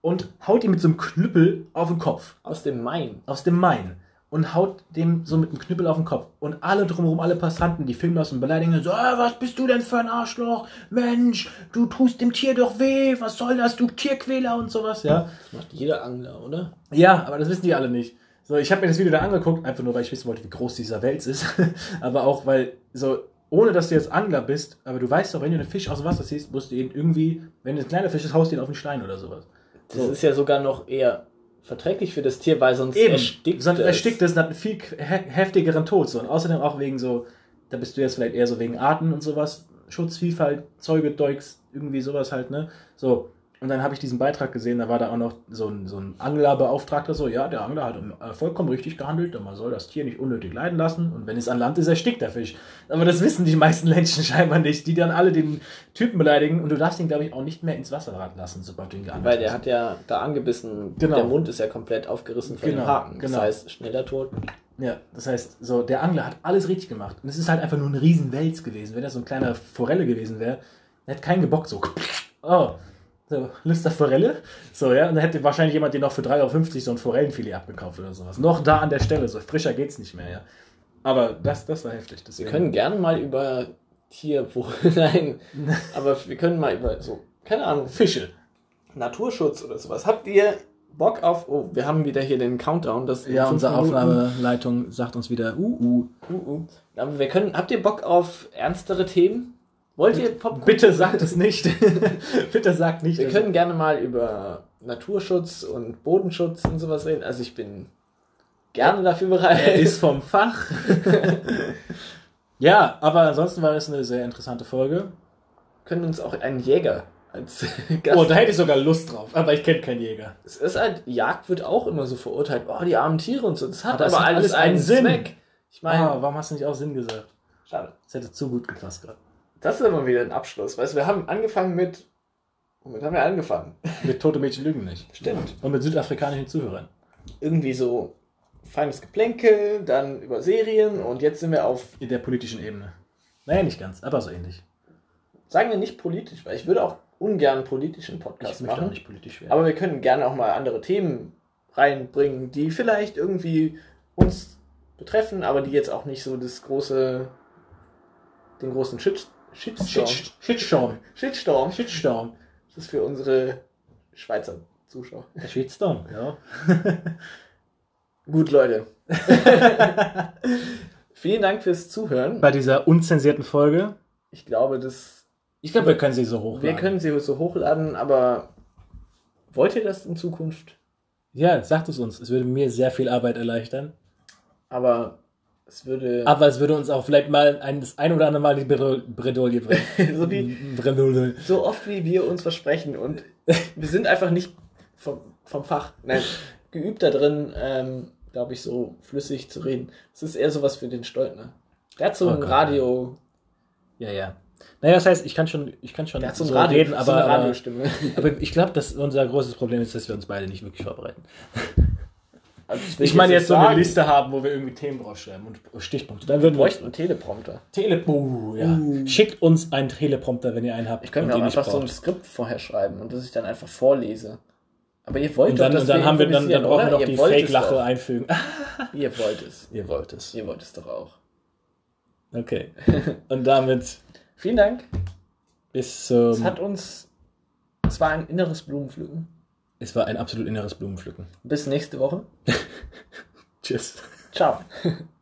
und haut ihm mit so einem Knüppel auf den Kopf. Aus dem Main. Aus dem Main. Und haut dem so mit einem Knüppel auf den Kopf. Und alle drumherum, alle Passanten, die filmen das und beleidigen so, ah, was bist du denn für ein Arschloch? Mensch, du tust dem Tier doch weh, was soll das, du Tierquäler und sowas, ja. Das macht jeder Angler, oder? Ja, aber das wissen die alle nicht. So, ich habe mir das Video da angeguckt, einfach nur, weil ich wissen wollte, wie groß dieser Wels ist. aber auch, weil, so, ohne dass du jetzt Angler bist, aber du weißt doch, wenn du einen Fisch aus dem Wasser ziehst, musst du ihn irgendwie, wenn es ein kleiner Fisch ist, haust du ihn auf den Stein oder sowas. Das ist ja sogar noch eher verträglich für das Tier, weil sonst Eben, erstickt sonst es. erstickt es und hat einen viel he- heftigeren Tod. So. Und außerdem auch wegen so, da bist du jetzt vielleicht eher so wegen Arten und sowas, Schutz, Vielfalt, Zeuge, Deuks, irgendwie sowas halt, ne? So. Und dann habe ich diesen Beitrag gesehen, da war da auch noch so ein, so ein Anglerbeauftragter, so, ja, der Angler hat äh, vollkommen richtig gehandelt, und man soll das Tier nicht unnötig leiden lassen und wenn es an Land ist, erstickt der Fisch. Aber das wissen die meisten Menschen scheinbar nicht, die dann alle den Typen beleidigen und du darfst ihn, glaube ich, auch nicht mehr ins Wasser raten lassen, sobald du ihn geangelt Weil der hast. hat ja da angebissen, Genau. der Mund ist ja komplett aufgerissen von Genau, dem Haken. Das genau. heißt, schneller tot. Ja, das heißt, so, der Angler hat alles richtig gemacht. Und es ist halt einfach nur ein riesen Wels gewesen. Wenn das so ein kleiner Forelle gewesen wäre, der hätte keinen gebockt, so. Oh, so, Lüster Forelle. So, ja, und dann hätte wahrscheinlich jemand den noch für 3,50 Euro so ein Forellenfilet abgekauft oder sowas. Noch da an der Stelle, so frischer geht's nicht mehr, ja. Aber das, das war heftig. Wir Deswegen. können gerne mal über Tierwohl, nein, aber wir können mal über so, keine Ahnung, Fische. Naturschutz oder sowas. Habt ihr Bock auf, oh, wir haben wieder hier den Countdown, das Ja, unsere Minuten- Aufnahmeleitung sagt uns wieder, uh, uh. Uh, uh. Aber wir können, habt ihr Bock auf ernstere Themen? Wollt ihr Popcorn? Bitte sagt es nicht. Bitte sagt nicht. Wir also- können gerne mal über Naturschutz und Bodenschutz und sowas reden. Also ich bin gerne dafür bereit. Er ist vom Fach. ja, aber ansonsten war es eine sehr interessante Folge. können uns auch einen Jäger als Gast. Oh, da hätte ich sogar Lust drauf. Aber ich kenne keinen Jäger. es ist halt, Jagd wird auch immer so verurteilt. Oh, die armen Tiere und so. Das hat Aber aber, alles alles einen einen Sinn. Zweck. Ich meine, Ah, warum hast du nicht auch Sinn gesagt? schade. Das hätte zu gut gepasst gerade. Das ist immer wieder ein Abschluss. Weißt du, wir haben angefangen mit. Womit haben wir angefangen? Mit Tote Mädchen lügen nicht. Stimmt. Und mit südafrikanischen Zuhörern. Irgendwie so feines Geplänkel, dann über Serien und jetzt sind wir auf, In der politischen Ebene. Naja, nicht ganz, aber so ähnlich. sagen wir nicht politisch, weil ich würde auch ungern einen politischen Ich Podcast möchte machen. auch nicht politisch werden. Aber wir können gerne auch mal andere Themen reinbringen, die vielleicht irgendwie uns betreffen, aber die jetzt auch nicht so das große, den großen Shit, Shitstorm. Shit, Shitstorm. Shitstorm. Shitstorm. Das ist für unsere Schweizer Zuschauer. Der Shitstorm, ja. Gut, Leute. Vielen Dank fürs Zuhören. Bei dieser unzensierten Folge. Ich glaube, das, Ich glaube, wir können sie so hochladen. wir können sie so hochladen, aber wollt ihr das in Zukunft? Ja, sagt es uns. Es würde mir sehr viel Arbeit erleichtern. Aber es würde. Aber es würde uns auch vielleicht mal ein, das ein oder andere Mal die Bredouille bringen. so wie Bredouille. so oft wie wir uns versprechen und wir sind einfach nicht vom, vom Fach, nein, geübt da drin, ähm, glaube ich, so flüssig zu reden. Es ist eher sowas für den Stoltner. Der hat so Oh ein Gott, Radio, Ja, ja. Naja, das heißt, ich kann schon, ich kann schon der hat so so Radio, reden, so aber, eine aber, aber ich glaube, dass unser großes Problem ist, dass wir uns beide nicht wirklich vorbereiten. Also Ich meine jetzt so eine. Liste haben, wo wir irgendwie Themen draufschreiben und Stichpunkte. Dann würden Wir bräuchten einen Teleprompter. Tele oh, ja. Uh. Schickt uns einen Teleprompter, wenn ihr einen habt. Ich könnte mir auch einfach so ein. Skript vorher schreiben und das ich dann einfach vorlese. Aber ihr wollt Und dann, doch, und dann haben wir dann, dann brauchen wir noch die Fake-Lache einfügen. Ihr wollt es. Ihr wollt es. Ihr wollt es doch auch. Okay. Und damit Vielen Dank. bis zum. Es hat uns. Es war ein inneres Blumenpflücken. Es war ein absolut inneres Blumenpflücken. Bis nächste Woche. Tschüss. Ciao.